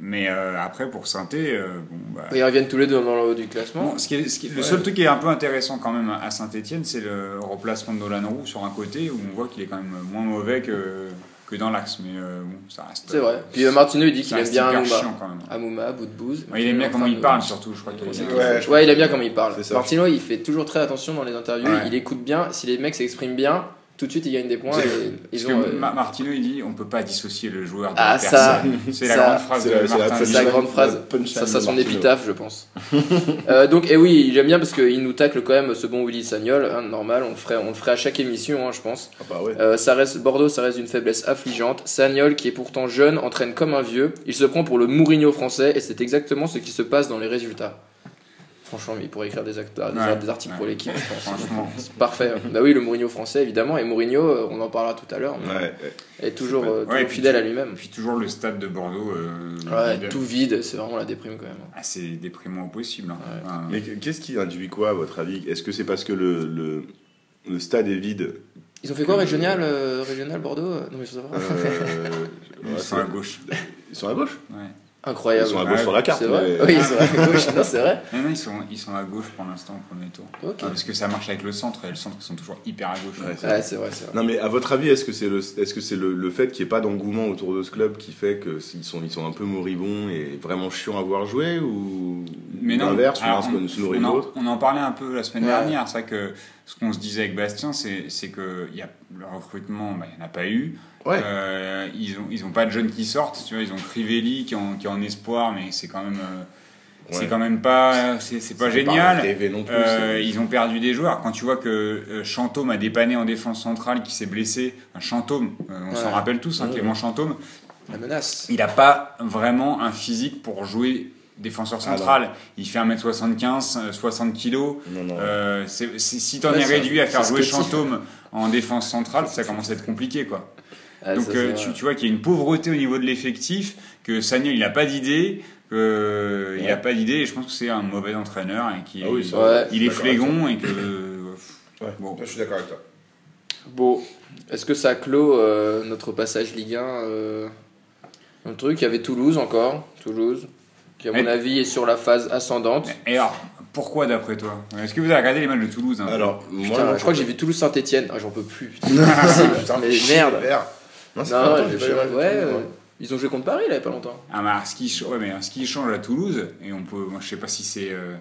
Speaker 2: Mais euh, après, pour Sainté, euh, bon, bah,
Speaker 1: Ils reviennent tous les deux dans le haut du classement.
Speaker 2: Bon, ce qui est- ce qui est- le seul truc qui est un peu intéressant quand même à Saint-Etienne, c'est le remplacement de Nolan Roux sur un côté où on voit qu'il est quand même moins mauvais que, que dans l'axe. Mais euh, bon, ça reste.
Speaker 1: C'est vrai. Puis euh, Martino, il dit qu'il aime
Speaker 2: reste
Speaker 1: bien Amouma.
Speaker 2: chiant quand même.
Speaker 1: Amouma, bout de bouse.
Speaker 2: Ouais, il aime bien comment il parle surtout, je crois qu'il
Speaker 3: Ouais,
Speaker 1: il aime bien comment il parle. Martino, il fait toujours très attention dans les interviews.
Speaker 3: Ouais.
Speaker 1: Il écoute bien. Si les mecs s'expriment bien, tout de suite, il gagne des points. Et
Speaker 2: Parce
Speaker 1: ils
Speaker 2: que
Speaker 1: ont, euh,
Speaker 2: Ma- Martino il dit on peut pas dissocier le joueur de
Speaker 1: Ah,
Speaker 2: la
Speaker 1: ça,
Speaker 2: personne. C'est la grande phrase
Speaker 3: C'est
Speaker 2: de
Speaker 3: la,
Speaker 1: grande phrase. ça, ça son épitaphe, je pense. Euh, donc, et oui, il aime bien parce qu'il nous tacle quand même ce bon Willy Sagnol. hein, normal, on le ferait, on le ferait à chaque émission, hein, je pense.
Speaker 3: Ah bah ouais.
Speaker 1: Euh, ça reste, Bordeaux, ça reste une faiblesse affligeante. Sagnol, qui est pourtant jeune, entraîne comme un vieux. Il se prend pour le Mourinho français et c'est exactement ce qui se passe dans les résultats. Franchement, il pourrait écrire des, act- des-
Speaker 2: Ouais,
Speaker 1: des articles
Speaker 2: ouais.
Speaker 1: pour l'équipe, je pense.
Speaker 2: Franchement.
Speaker 1: C'est parfait. Bah oui, le Mourinho français, évidemment. Et Mourinho, euh, on en parlera tout à l'heure, mais
Speaker 3: Ouais, ouais.
Speaker 1: est toujours,
Speaker 3: pas-
Speaker 1: euh, toujours fidèle
Speaker 2: tu-
Speaker 1: à lui-même.
Speaker 2: Et puis toujours le stade de Bordeaux. euh,
Speaker 1: Ouais,
Speaker 2: vide.
Speaker 1: tout vide, c'est vraiment la déprime quand même.
Speaker 2: Ah, c'est déprimant au possible. hein.
Speaker 3: Mais qu'est-ce qui induit quoi, à votre avis? Est-ce que c'est parce que le, le, le stade est vide
Speaker 1: Ils ont fait quoi, régional, euh, régional Bordeaux? Non, mais je sais pas.
Speaker 3: Euh,
Speaker 2: ils sont à gauche.
Speaker 3: Ils sont à gauche?
Speaker 2: Ouais.
Speaker 1: Incroyable.
Speaker 3: Ils sont à gauche
Speaker 2: Ouais,
Speaker 3: sur la carte.
Speaker 1: C'est vrai
Speaker 3: mais-
Speaker 1: Oui, ils sont à gauche. Non, c'est vrai.
Speaker 2: Non, non, ils sont, ils sont à gauche pour l'instant au premier tour. Ah, parce que ça marche avec le centre et le centre ils sont toujours hyper à gauche.
Speaker 3: Ouais, c'est
Speaker 1: Ouais, vrai.
Speaker 3: Non mais à votre avis, est-ce que c'est le, est-ce que c'est le, le fait qu'il n'y ait pas d'engouement autour de ce club qui fait qu'ils sont, ils sont un peu moribonds et vraiment chiants à voir jouer ou
Speaker 2: Mais non,
Speaker 3: l'inverse,
Speaker 2: on,
Speaker 3: l'autre
Speaker 2: on en parlait un peu la semaine
Speaker 1: Ouais.
Speaker 2: dernière. C'est vrai que ce qu'on se disait avec Bastien, c'est, que y a, le recrutement, bah, il n'y en a pas eu.
Speaker 3: Ouais.
Speaker 2: Euh, ils n'ont ils ont pas de jeunes qui sortent. Tu vois, ils ont Crivelli qui est en, qui est en espoir, mais c'est quand même, euh, c'est quand même pas, c'est, pas génial.
Speaker 3: rêvé non plus.
Speaker 2: Euh, ils ont perdu des joueurs. Quand tu vois que Chantôme a dépanné en défense centrale, qui s'est blessé, un Chantôme, on s'en
Speaker 1: Ouais.
Speaker 2: rappelle tous, hein. Clément Chantôme,
Speaker 1: La menace.
Speaker 2: il n'a pas vraiment un physique pour jouer défenseur
Speaker 3: Ah
Speaker 2: central. il fait 1m75, euh, 60 kg.
Speaker 3: Non, non.
Speaker 2: Euh, c'est- si t'en
Speaker 1: Ouais,
Speaker 2: es réduit à faire jouer. Chantôme en défense centrale, ça commence à être compliqué. quoi.
Speaker 1: Ah,
Speaker 2: Donc
Speaker 1: ça,
Speaker 2: euh, tu, vois qu'il y a une pauvreté au niveau de l'effectif, que Sagnol il n'a pas d'idée, que il
Speaker 3: Ouais.
Speaker 2: a pas d'idée, et je pense que c'est un mauvais entraîneur et qui
Speaker 3: Ah oui,
Speaker 1: Ouais.
Speaker 2: il est flégon et que bon.
Speaker 3: Je suis d'accord avec toi.
Speaker 1: Bon, est-ce que ça clôt euh, notre passage Ligue 1 euh, Un truc, il y avait Toulouse encore. Toulouse, qui à mon
Speaker 2: Et-
Speaker 1: avis est sur la phase ascendante.
Speaker 2: Et alors, pourquoi d'après toi Est-ce que vous avez regardé les matchs de Toulouse hein
Speaker 3: Alors, moi,
Speaker 1: Putain, je crois que j'ai vu Toulouse-Saint-Etienne. Ah, j'en peux plus. Putain, mais merde.
Speaker 3: Non, c'est
Speaker 1: Non,
Speaker 3: pas longtemps,
Speaker 1: ouais,
Speaker 3: pas Toulouse,
Speaker 1: euh, ils ont joué contre Paris là, il y a pas longtemps.
Speaker 2: Ah bah, alors, ce qui, ouais, mais ce qui change à Toulouse, et on peut, moi je sais pas si c'est euh,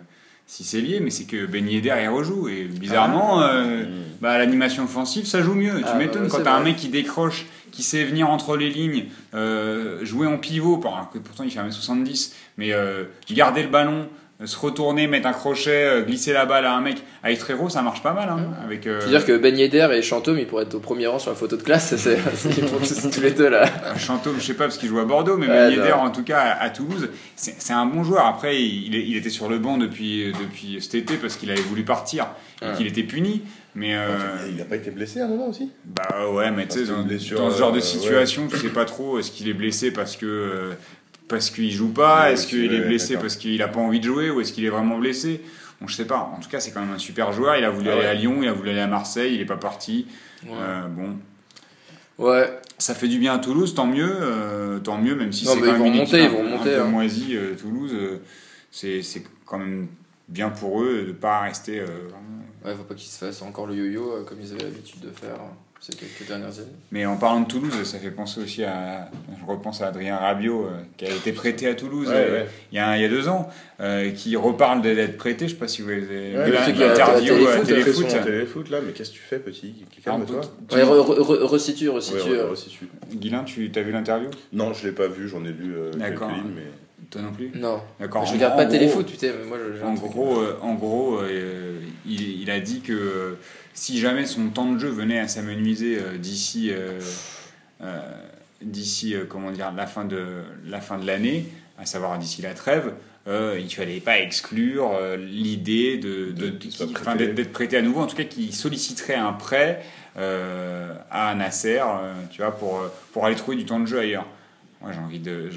Speaker 2: si c'est lié, mais c'est que Ben Yedder il rejoue et bizarrement, euh, bah, l'animation offensive ça joue mieux.
Speaker 1: Ah,
Speaker 2: tu m'étonnes quand t'as un mec qui décroche, qui sait venir entre les lignes, euh, jouer en pivot, alors que pourtant il fait 1m70, mais euh, garder le ballon, se retourner, mettre un crochet, euh, glisser la balle à un mec avec Frérot, ça marche pas mal. Hein, avec, euh,
Speaker 1: veux dire que Ben Yedder et Chantôme, ils pourraient être au premier rang sur la photo de classe. C'est tous, les deux là.
Speaker 2: Chantôme, je sais pas parce qu'il joue à Bordeaux, mais
Speaker 1: Ouais,
Speaker 2: Ben Yedder, en tout cas à, à Toulouse, c'est c'est un bon joueur. Après, il, était sur le banc depuis, depuis cet été parce qu'il avait voulu partir et
Speaker 1: Ouais.
Speaker 2: qu'il était puni. Mais euh,
Speaker 3: Il a pas été blessé à un moment aussi?
Speaker 2: Bah ouais, mais tu sais, dans, ce genre de
Speaker 3: euh,
Speaker 2: situation, tu sais pas trop est-ce qu'il est blessé parce que euh, parce qu'il joue pas
Speaker 3: Ouais,
Speaker 2: Est-ce qu'il est blessé parce qu'il a pas envie de jouer ou est-ce qu'il est vraiment blessé? Bon, je sais pas. En tout cas, c'est quand même un super joueur. Il a voulu
Speaker 3: Ah
Speaker 2: aller à Lyon, il a voulu aller à Marseille, il est pas parti. Euh, bon,
Speaker 1: Ouais.
Speaker 2: ça fait du bien à Toulouse, tant mieux, euh, tant mieux, même si c'est quand
Speaker 1: ils
Speaker 2: même
Speaker 1: vont monter, ils
Speaker 2: un
Speaker 1: vont
Speaker 2: peu-
Speaker 1: monter,
Speaker 2: un peu
Speaker 1: hein.
Speaker 2: moisie, euh, Toulouse. c'est quand même bien pour eux de pas rester
Speaker 1: Ouais, faut pas qu'ils se fassent encore le yo-yo comme ils avaient l'habitude de faire ces quelques dernières années.
Speaker 2: Mais en parlant de Toulouse, ça fait penser aussi à. Je repense à Adrien Rabiot, euh, qui a été prêté à Toulouse
Speaker 3: Ouais,
Speaker 2: euh,
Speaker 3: ouais.
Speaker 2: Il, y a, il y a deux ans, euh, qui reparle d'être prêté. Je sais pas si vous avez vu
Speaker 3: Ouais,
Speaker 2: l'interview
Speaker 1: à Téléfoot,
Speaker 2: Téléfoot.
Speaker 3: Là, mais qu'est-ce que tu fais, petit? Calme-toi.
Speaker 2: Alors, tu-
Speaker 1: Ouais, re- re- resitue, resitue.
Speaker 2: Guilain, tu as vu l'interview?
Speaker 3: Non, je l'ai pas vu, j'en ai lu euh, quelques
Speaker 2: D'accord.
Speaker 3: lignes, mais.
Speaker 2: Toi non plus
Speaker 1: Non.
Speaker 2: D'accord.
Speaker 1: je regarde pas
Speaker 2: gros-
Speaker 1: Téléfoot, moi je- j'ai un
Speaker 2: En gros, euh, en gros euh, il, il a dit que euh, si jamais son temps de jeu venait à s'amenuiser euh, d'ici, euh, euh, d'ici, euh, comment dire, la fin de la fin de l'année, à savoir d'ici la trêve, euh, il fallait pas exclure euh, l'idée de,
Speaker 3: qu'il prêté.
Speaker 2: d'être, d'être prêté à nouveau, en tout cas, qui solliciterait un prêt euh, à Nasser, euh, tu vois, pour euh, pour aller trouver du temps de jeu ailleurs. Moi, j'ai envie de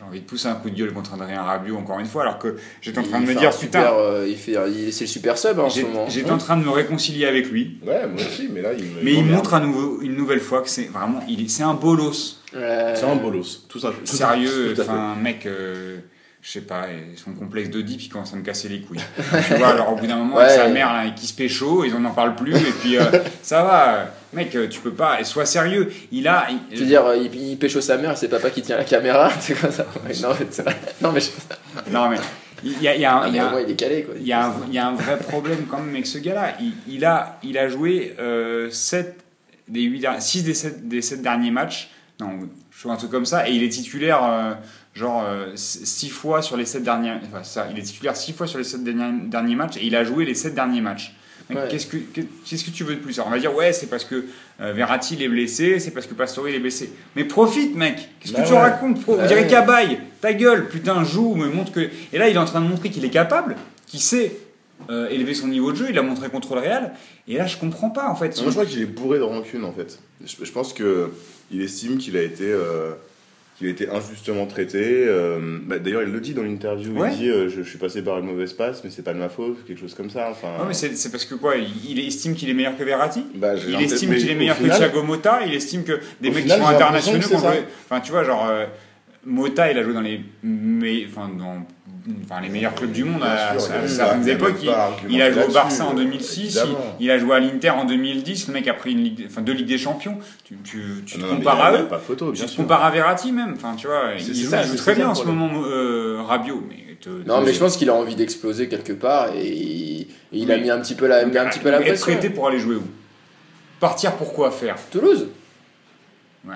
Speaker 2: j'ai envie de pousser un coup de gueule contre Adrien Rabiot encore une fois, alors que j'étais en train
Speaker 1: Il
Speaker 2: de me dire putain,
Speaker 1: super, euh, il fait, il- c'est le super sub hein, en ce moment.
Speaker 2: J'étais en train de me réconcilier avec lui,
Speaker 3: Ouais, moi aussi, mais là, il me.
Speaker 2: mais il montre à nouveau, une nouvelle fois que c'est vraiment, il est- c'est un bolos.
Speaker 1: Ouais.
Speaker 3: C'est un bolos, tout ça.
Speaker 2: Sérieux,
Speaker 3: tout
Speaker 2: enfin, mec, euh, je sais pas, son complexe d'Oedipe, il commence à me casser les couilles. tu vois, alors au bout d'un moment, avec sa mère là, qui se pécho, ils en en parlent plus, et puis euh, ça va, euh, mec, euh, tu peux pas, sois sérieux. Il a. il-
Speaker 1: Je veux dire, euh, il, il pécho sa mère, c'est papa qui tient la caméra, c'est comme ça. Ouais, non, mais. Non, mais, je-
Speaker 2: non, mais il y a, il y a un- il y a
Speaker 1: il est calé quoi.
Speaker 2: Il y, a un, il y a un vrai problème quand même avec ce gars-là. Il, a, il a joué 7 des 8 6 des 7, des sept derniers matchs. Non, je vois un truc comme ça. Et il est titulaire euh, genre 6 fois sur les 7 derniers enfin, ça, Il est titulaire 6 fois sur les 7 derniers, derniers matchs et il a joué les 7 derniers matchs.
Speaker 1: Ouais.
Speaker 2: Qu'est-ce que que- qu'est-ce que tu veux de plus? Alors, On va dire ouais c'est parce que euh, Verratti il est blessé, c'est parce que Pastore il est blessé. Mais profite mec. Qu'est-ce que
Speaker 3: Bah
Speaker 2: tu
Speaker 3: ouais.
Speaker 2: racontes Pro- On
Speaker 1: Bah
Speaker 2: dirait
Speaker 1: ouais.
Speaker 2: Cabaye. Ta gueule, putain joue, me montre que. Et là il est en train de montrer qu'il est capable, qu'il sait euh, élever son niveau de jeu. Il l'a montré contre le Real. Et là je comprends pas en fait.
Speaker 3: Moi, je crois qu'il est bourré de rancune, en fait. Je, je pense que il estime qu'il a été. euh, qu'il a été injustement traité. euh, bah, D'ailleurs, il le dit dans l'interview.
Speaker 2: Ouais.
Speaker 3: Il dit euh, je, je suis passé par une mauvaise passe, mais c'est pas de ma faute, quelque chose comme ça. Enfin,
Speaker 2: Ouais, mais c'est parce que quoi il, estime qu'il est meilleur que Verratti
Speaker 3: bah,
Speaker 2: Il estime qu'il est meilleur
Speaker 3: final-
Speaker 2: que Thiago Motta, il estime que des mecs
Speaker 3: final,
Speaker 2: qui sont internationaux. Enfin, tu vois, genre, euh, Motta, il a joué dans les, me- enfin, dans, enfin, les meilleurs clubs du monde à,
Speaker 3: sûr,
Speaker 2: certaines époques.
Speaker 3: il a
Speaker 2: joué au Barça en
Speaker 3: là-dessus,
Speaker 2: 2006, il, a joué à l'Inter en 2010. Le mec a pris une ligue, enfin, deux Ligues des Champions. Tu, tu, tu te
Speaker 3: Non,
Speaker 2: compares à eux
Speaker 3: Pas photo,
Speaker 2: tu te compares à Verratti même, enfin tu vois, il joue,
Speaker 3: ça,
Speaker 2: il joue
Speaker 3: c'est
Speaker 2: très bien en ce moment, euh, Rabiot, mais te-
Speaker 1: Non, mais je pense qu'il a envie d'exploser quelque part et il, a mis un petit peu la, un petit peu la
Speaker 2: être prêté pour aller jouer où? Partir pour quoi faire?
Speaker 1: Toulouse
Speaker 2: Ouais.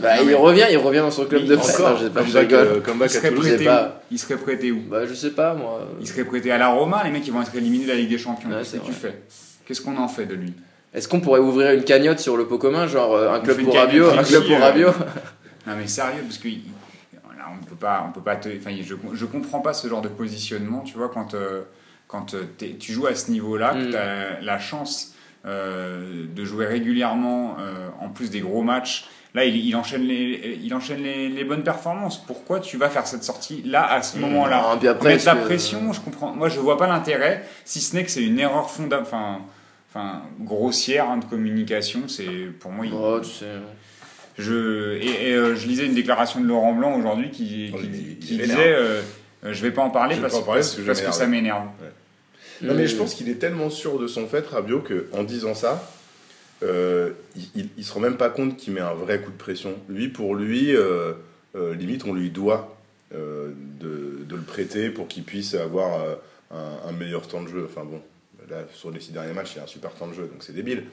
Speaker 1: Bah,
Speaker 2: non,
Speaker 1: il
Speaker 2: mais
Speaker 1: revient, il revient dans son club de presse. Pas, je rigole.
Speaker 3: euh,
Speaker 2: il serait prêté où. Il serait prêté où
Speaker 1: Bah, je sais pas, moi.
Speaker 2: Il serait prêté à la Roma, les mecs ils vont être éliminés de la Ligue des Champions.
Speaker 1: Ouais,
Speaker 2: Qu'est-ce que tu fais? Qu'est-ce qu'on en fait de lui?
Speaker 1: Est-ce qu'on pourrait ouvrir une cagnotte sur le pot commun, genre euh, un club pour Rabiot, un club pour Rabiot
Speaker 2: Non mais sérieux, parce que là, on peut pas, on peut pas te, enfin, je, je comprends pas ce genre de positionnement, tu vois, quand, euh, quand tu joues à ce niveau-là, que
Speaker 1: Mm.
Speaker 2: tu as la chance de jouer régulièrement, euh, en plus des gros matchs. Là, il, il enchaîne, les, il enchaîne les, les bonnes performances. Pourquoi tu vas faire cette sortie là, à ce moment-là
Speaker 1: puis après,
Speaker 2: Mettre la pression, je comprends. Moi, je vois pas l'intérêt, si ce n'est que c'est une erreur fondamentale, enfin, enfin, grossière hein, de communication. C'est pour moi. il-
Speaker 1: Oh, tu sais.
Speaker 2: je, et, et, euh, je lisais une déclaration de Laurent Blanc aujourd'hui qui,
Speaker 3: Oh,
Speaker 2: qui, qui disait euh, euh, Je vais pas en parler, parce,
Speaker 3: pas en parler
Speaker 2: parce-
Speaker 3: parce que
Speaker 2: parce ça m'énerve.
Speaker 3: Non, mais je
Speaker 1: Hmm.
Speaker 3: pense qu'il est tellement sûr de son fait, Rabiot, qu'en disant ça, euh, il, il se rend même pas compte qu'il met un vrai coup de pression. Lui, pour lui, euh, euh, limite, on lui doit de, de le prêter pour qu'il puisse avoir un, un meilleur temps de jeu. Enfin bon, là, sur les six derniers matchs, il a un super temps de jeu, donc c'est débile.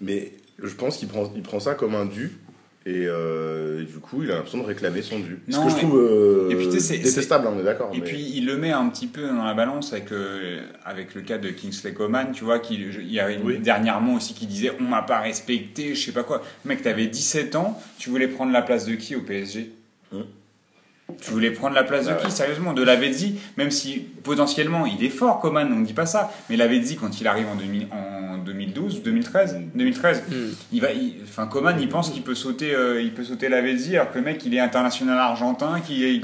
Speaker 3: Mais je pense qu'il prend, il prend ça comme un dû. Et, euh, et du coup, il a l'impression de réclamer son dû. Ce que je
Speaker 2: et-
Speaker 3: trouve euh,
Speaker 2: et puis, sais, c'est-
Speaker 3: détestable, hein, on est d'accord.
Speaker 2: Et
Speaker 3: mais-
Speaker 2: puis il le met un petit peu dans la balance avec, euh, avec le cas de Kingsley Coman, tu vois, qui, il y avait une-
Speaker 3: Oui.
Speaker 2: dernièrement aussi qui disait On m'a pas respecté, je sais pas quoi. Mec, t'avais 17 ans, tu voulais prendre la place de qui au PSG
Speaker 3: Hum.
Speaker 2: Tu voulais prendre la place de
Speaker 3: Ah
Speaker 2: qui
Speaker 3: ouais.
Speaker 2: Sérieusement De Lavezzi Même si potentiellement il est fort, Coman, on ne dit pas ça. Mais Lavezzi, quand il arrive en, 2000 en 2012, 2013, 2013
Speaker 1: Hmm.
Speaker 2: il va, il- enfin Coman, il pense qu'il peut sauter, euh, il peut sauter Lavezzi, alors que le mec, il est international argentin, qui,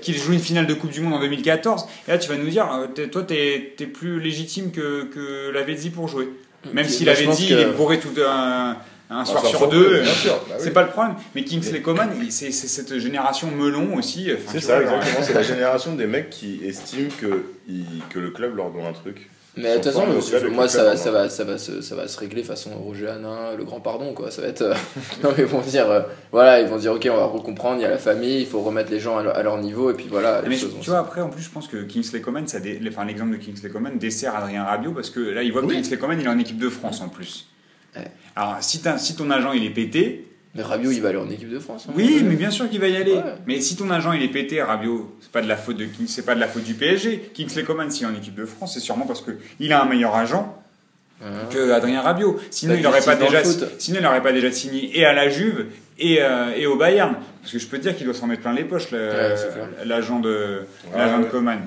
Speaker 2: qu'il joue une finale de Coupe du Monde en 2014. Et là, tu vas nous dire, euh, toi, t'es es plus légitime que, que Lavezzi pour jouer. Même
Speaker 1: Ok,
Speaker 2: si
Speaker 1: bah, pense que-
Speaker 2: il est bourré tout un, un soir
Speaker 3: soir
Speaker 2: sur deux.
Speaker 3: deux,
Speaker 2: euh,
Speaker 3: bien sûr, bah oui.
Speaker 2: C'est pas le problème. Mais Kingsley Coman, c'est cette génération melon aussi. enfin,
Speaker 3: C'est ça,
Speaker 2: vois,
Speaker 3: exactement. C'est la génération des mecs qui estiment que, ils- que le club leur doit un truc.
Speaker 1: Mais de toute façon, moi, ça, va, ça, va, ça, va se, ça va se régler façon Roger Hanin, le grand pardon, quoi. Ça va être. euh, non, mais ils vont dire, euh, voilà, ils vont dire, ok, on va recomprendre, il y a la famille, il faut remettre les gens à leur, à leur niveau, et puis voilà, les
Speaker 2: Mais tu vois, après, en plus, je pense que Kingsley Coman, ça dé- enfin, l'exemple de Kingsley Coman dessert Adrien Rabiot parce que là, il voit que
Speaker 3: Oui.
Speaker 2: Kingsley Coman, il est en équipe de France en plus.
Speaker 1: Ouais.
Speaker 2: Alors, si, ton agent il est pété,
Speaker 1: Mais Rabiot, il va aller en équipe de France. hein.
Speaker 2: Oui, mais bien sûr qu'il va y aller.
Speaker 1: Ouais.
Speaker 2: Mais si ton agent il est pété, Rabiot, c'est pas de la faute de c'est pas de la faute du PSG. Kingsley Coman, s'il est en équipe de France, c'est sûrement parce que il a un meilleur agent
Speaker 1: Hein.
Speaker 2: que Adrien Rabiot. Sinon,
Speaker 1: Pas
Speaker 2: il aurait
Speaker 1: du
Speaker 2: pas déjà, sinon il aurait pas déjà signé et à la Juve et, euh, et au Bayern. Parce que je peux te dire qu'il doit s'en mettre plein les poches,
Speaker 1: Ouais,
Speaker 2: l'agent de,
Speaker 3: Ouais.
Speaker 2: Coman.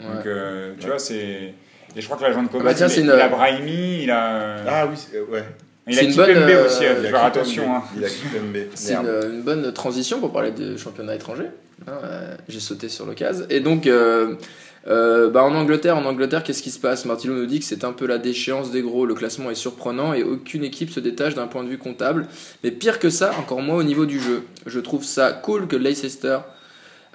Speaker 2: Donc, euh, tu vois, c'est. Et je crois que l'agent de Coman,
Speaker 1: bah tiens,
Speaker 2: il,
Speaker 1: une-
Speaker 2: a Brahimi, il a.
Speaker 3: Ah oui, c'est- ouais.
Speaker 2: il
Speaker 1: c'est
Speaker 2: a
Speaker 1: une bonne, euh,
Speaker 2: aussi, il faut faire attention. hein.
Speaker 3: Il a Kimpembe.
Speaker 1: C'est une, une bonne transition pour parler de championnat étranger. Hein, euh, J'ai sauté sur l'occasion. Et donc, euh, euh, bah en Angleterre, en Angleterre, qu'est-ce qui se passe? Martino nous dit que c'est un peu la déchéance des gros. Le classement est surprenant et aucune équipe se détache d'un point de vue comptable. Mais pire que ça, encore moins au niveau du jeu. Je trouve ça cool que Leicester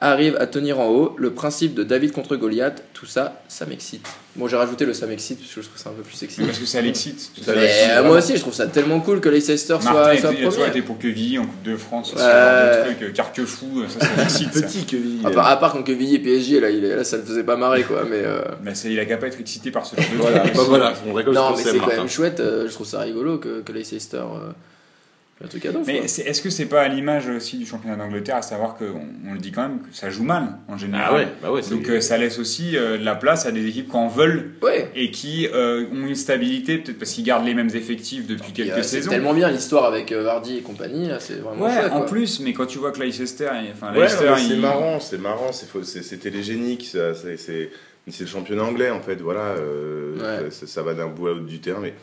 Speaker 1: arrive à tenir en haut. Le principe de David contre Goliath, tout ça, ça m'excite. Bon, j'ai rajouté le ça m'excite parce que je trouve ça un peu plus sexy.
Speaker 2: Parce que ça l'excite.
Speaker 1: Mais euh, moi aussi, je trouve ça tellement cool que Leicester soit,
Speaker 2: Martin
Speaker 1: soit
Speaker 2: était,
Speaker 1: premier.
Speaker 2: pour Quevilly en Coupe de France,
Speaker 1: Ouais.
Speaker 2: ce genre de truc, euh, Carquefou, ça, ça l'excite. ça.
Speaker 3: Petit.
Speaker 1: À part, à part quand Quevilly et PSG, là, il est, là, ça le faisait pas marrer, quoi. Mais euh,
Speaker 2: Mais il a qu'à pas être excité par ce genre de
Speaker 3: Voilà, bah voilà, on récolte
Speaker 1: non, mais c'est quand
Speaker 3: Martin.
Speaker 1: même chouette. euh, je trouve ça rigolo que, que Leicester euh, un truc à donf,
Speaker 2: Mais c'est- est-ce que c'est pas à l'image aussi du championnat d'Angleterre, à savoir qu'on on le dit quand même que ça joue mal en général.
Speaker 3: Ah ouais, bah ouais. c'est-
Speaker 2: Donc euh, ça laisse aussi euh, de la place à des équipes qui en veulent
Speaker 1: Ouais.
Speaker 2: et qui euh, ont une stabilité, peut-être parce qu'ils gardent les mêmes effectifs depuis
Speaker 1: Puis,
Speaker 2: quelques
Speaker 1: C'est
Speaker 2: saisons.
Speaker 1: tellement bien l'histoire avec euh, Vardy et compagnie, c'est vraiment
Speaker 2: Ouais,
Speaker 1: chouette.
Speaker 2: en
Speaker 1: quoi.
Speaker 2: plus, mais quand tu vois que Leicester, enfin Leicester,
Speaker 3: c'est
Speaker 2: il-
Speaker 3: marrant, c'est marrant, c'est c'est c'est télégénique, c'est c'est- c'est le championnat anglais en fait, voilà, euh,
Speaker 1: Ouais.
Speaker 3: ça, ça va d'un bout à l'autre du terrain, mais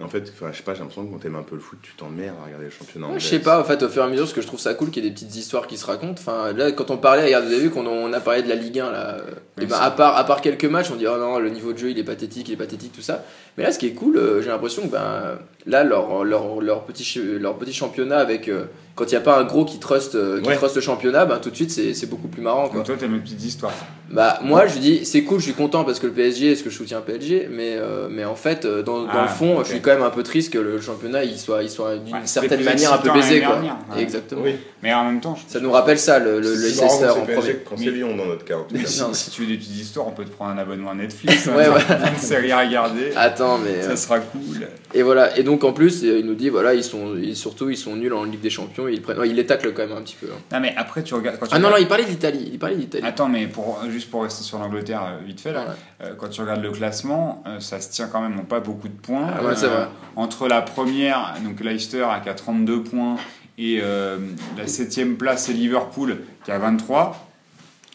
Speaker 3: en fait, je sais pas, j'ai l'impression que quand t'aimes un peu le foot, tu t'emmerdes à regarder le championnat
Speaker 1: Ouais,
Speaker 3: anglais.
Speaker 1: je sais pas, en fait, au fur et à mesure, parce que je trouve ça cool qu'il y ait des petites histoires qui se racontent. Enfin, là, quand on parlait, regarde, vous avez vu qu'on on a parlé de la Ligue 1, là.
Speaker 2: Oui,
Speaker 1: et ben,
Speaker 2: c'est-
Speaker 1: à part, à part quelques matchs, on dit, oh non, le niveau de jeu, il est pathétique, il est pathétique, tout ça. Mais là, ce qui est cool, euh, j'ai l'impression que, ben, là, leur, leur, leur, petit, leur petit championnat avec. euh, quand il n'y a pas un gros qui trust, euh, qui
Speaker 3: Ouais.
Speaker 1: trust le championnat, ben, tout de suite, c'est c'est beaucoup plus marrant, quoi.
Speaker 2: Donc toi, t'aimes les petites histoires.
Speaker 1: Bah moi je dis c'est cool, je suis content parce que le PSG, est-ce que je soutiens le PSG, mais euh, mais en fait euh, dans, dans
Speaker 2: Ah,
Speaker 1: le fond je suis quand même un peu triste que le championnat il soit il soit d'une
Speaker 2: Ouais,
Speaker 1: certaine manière un peu baisé quoi.
Speaker 2: dernière, ouais.
Speaker 1: Exactement.
Speaker 3: Oui,
Speaker 2: Mais en même temps, je-
Speaker 1: Ça nous rappelle ça le, le, le Leicester en premier.
Speaker 3: PSG quand c'est Lyon dans notre cas. en tout cas.
Speaker 2: si,
Speaker 1: Non.
Speaker 2: si tu veux des petites histoires, on peut te prendre un abonnement à Netflix, hein,
Speaker 1: Ouais,
Speaker 2: genre,
Speaker 1: ouais.
Speaker 2: plein de séries à regarder.
Speaker 1: Attends mais euh,
Speaker 2: Ça sera cool.
Speaker 1: et voilà et donc en plus euh, il nous dit voilà ils sont ils- surtout ils sont nuls en Ligue des Champions ils prennent ouais, il les tacle quand même un petit peu. hein.
Speaker 2: Non mais après tu regardes quand tu
Speaker 1: Ah non non il parlait d'Italie il parlait d'Italie.
Speaker 2: Attends mais pour juste pour rester sur l'Angleterre euh, vite fait là,
Speaker 1: Voilà.
Speaker 2: euh, quand tu regardes le classement, euh, ça se tient quand même en pas beaucoup de points.
Speaker 1: Ah ouais, c'est vrai.
Speaker 2: Entre la première, donc Leicester qui a 32 points et euh, la septième place c'est Liverpool qui a 23.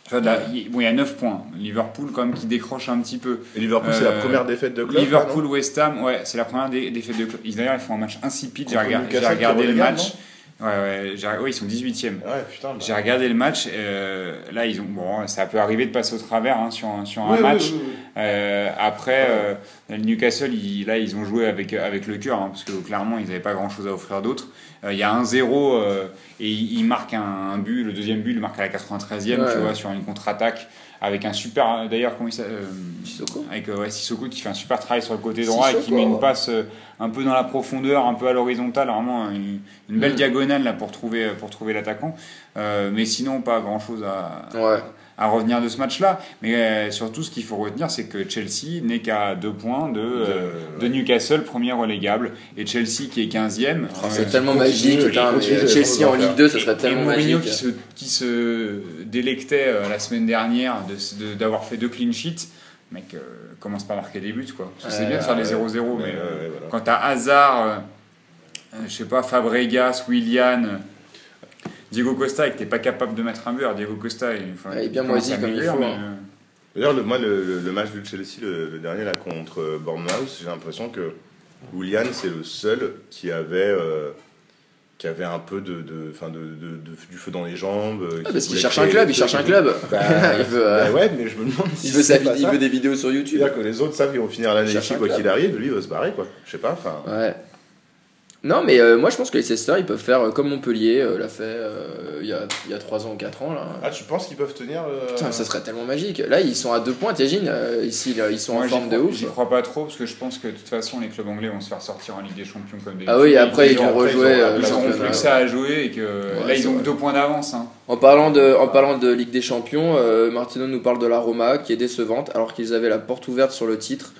Speaker 2: Tu vois, de la- il- bon, il y a 9 points. Liverpool quand même qui décroche un petit peu.
Speaker 3: Et Liverpool, c'est la première défaite de club.
Speaker 2: Liverpool, West Ham, ouais, c'est la première dé- défaite de club. Ils d'ailleurs ils font un match insipide. J'ai regardé, le match. Ouais, ouais, ouais, ils sont 18e.
Speaker 3: là, non Ouais, putain. bah.
Speaker 2: J'ai regardé le match. euh, là, ils ont bon, ça peut arriver de passer au travers hein, sur un, sur un
Speaker 3: oui,
Speaker 2: match.
Speaker 3: oui.
Speaker 2: Euh, après, euh, Newcastle, il- là, ils ont joué avec, avec le cœur, hein, parce que clairement, ils n'avaient pas grand-chose à offrir d'autre. Euh, Il y a un 0 euh, et ils il marquent un, un but. Le deuxième but, il le marque à la 93e,
Speaker 1: Ouais.
Speaker 2: tu vois, sur une contre-attaque avec un super. D'ailleurs, comment il s'appelle euh,
Speaker 1: Sissoko
Speaker 2: Avec euh, ouais, Sissoko qui fait un super travail sur le côté droit et qui met une passe euh, un peu dans la profondeur, un peu à l'horizontale, vraiment une, une belle
Speaker 1: Mm.
Speaker 2: diagonale là pour trouver pour trouver l'attaquant. Euh, mais sinon, pas grand-chose à,
Speaker 1: Ouais.
Speaker 2: à revenir de ce match-là. Mais euh, surtout, ce qu'il faut retenir, c'est que Chelsea n'est qu'à deux points de, euh, de Newcastle, premier relégable, et Chelsea qui est 15e.
Speaker 1: Oh,
Speaker 2: Euh,
Speaker 1: c'est tellement magique, putain, mais Chelsea
Speaker 3: c'est
Speaker 1: en Ligue 2 ça serait tellement
Speaker 2: et Mourinho
Speaker 1: magique.
Speaker 2: qui se, qui se délectait euh, la semaine dernière de- de- d'avoir fait deux clean sheets. Mec, euh, commence pas à marquer des buts, quoi. C'est bien de faire des 0-0,
Speaker 3: Ouais,
Speaker 2: mais euh,
Speaker 3: ouais, voilà.
Speaker 2: quand t'as Hazard, je sais pas, Fabregas, Willian, euh, Diego Costa et que t'es pas capable de mettre un but, alors Diego Costa, il,
Speaker 1: Ouais, il est bien moisi comme il faut, hein.
Speaker 2: euh,
Speaker 3: D'ailleurs, le, moi, le, match de Chelsea, le, le dernier là contre Bournemouth, j'ai l'impression que Willian, c'est le seul qui avait, euh, qui avait un peu de, de, enfin, de, de- de- du feu dans les jambes. euh,
Speaker 1: Ah,
Speaker 3: qui
Speaker 1: parce qu'il cherche un club, il cherche un club.
Speaker 3: Bah,
Speaker 1: il veut, euh,
Speaker 3: bah ouais, mais je me demande si
Speaker 1: il veut, sa il des vidéos sur YouTube.
Speaker 3: C'est-à-dire que les autres savent qu'ils vont finir l'année ici quoi qu'il arrive, lui il va se barrer quoi. Je sais pas, enfin.
Speaker 1: Ouais. Non, mais euh, moi je pense que les Leicester ils peuvent faire euh, comme Montpellier euh, l'a fait euh, il y, a, il y a 3 ans ou 4 ans. Là.
Speaker 3: Ah, tu penses qu'ils peuvent tenir euh,
Speaker 1: Putain, ça serait tellement magique. Là, ils sont à 2 points, t'imagines Ici, là, ils sont
Speaker 2: moi,
Speaker 1: en forme de
Speaker 2: crois-
Speaker 1: ouf.
Speaker 2: J'y crois pas trop parce que je pense que de toute façon les clubs anglais vont se faire sortir en Ligue des Champions comme des.
Speaker 1: Ah oui, après, ils vont rejouer
Speaker 3: ont- ils
Speaker 2: auront plus que ça à jouer et que là ils ont
Speaker 1: vrai.
Speaker 2: que deux points d'avance. Hein.
Speaker 1: En parlant de, en parlant de Ligue des Champions, euh, Martino nous parle de la Roma qui est décevante alors qu'ils avaient la porte ouverte sur le titre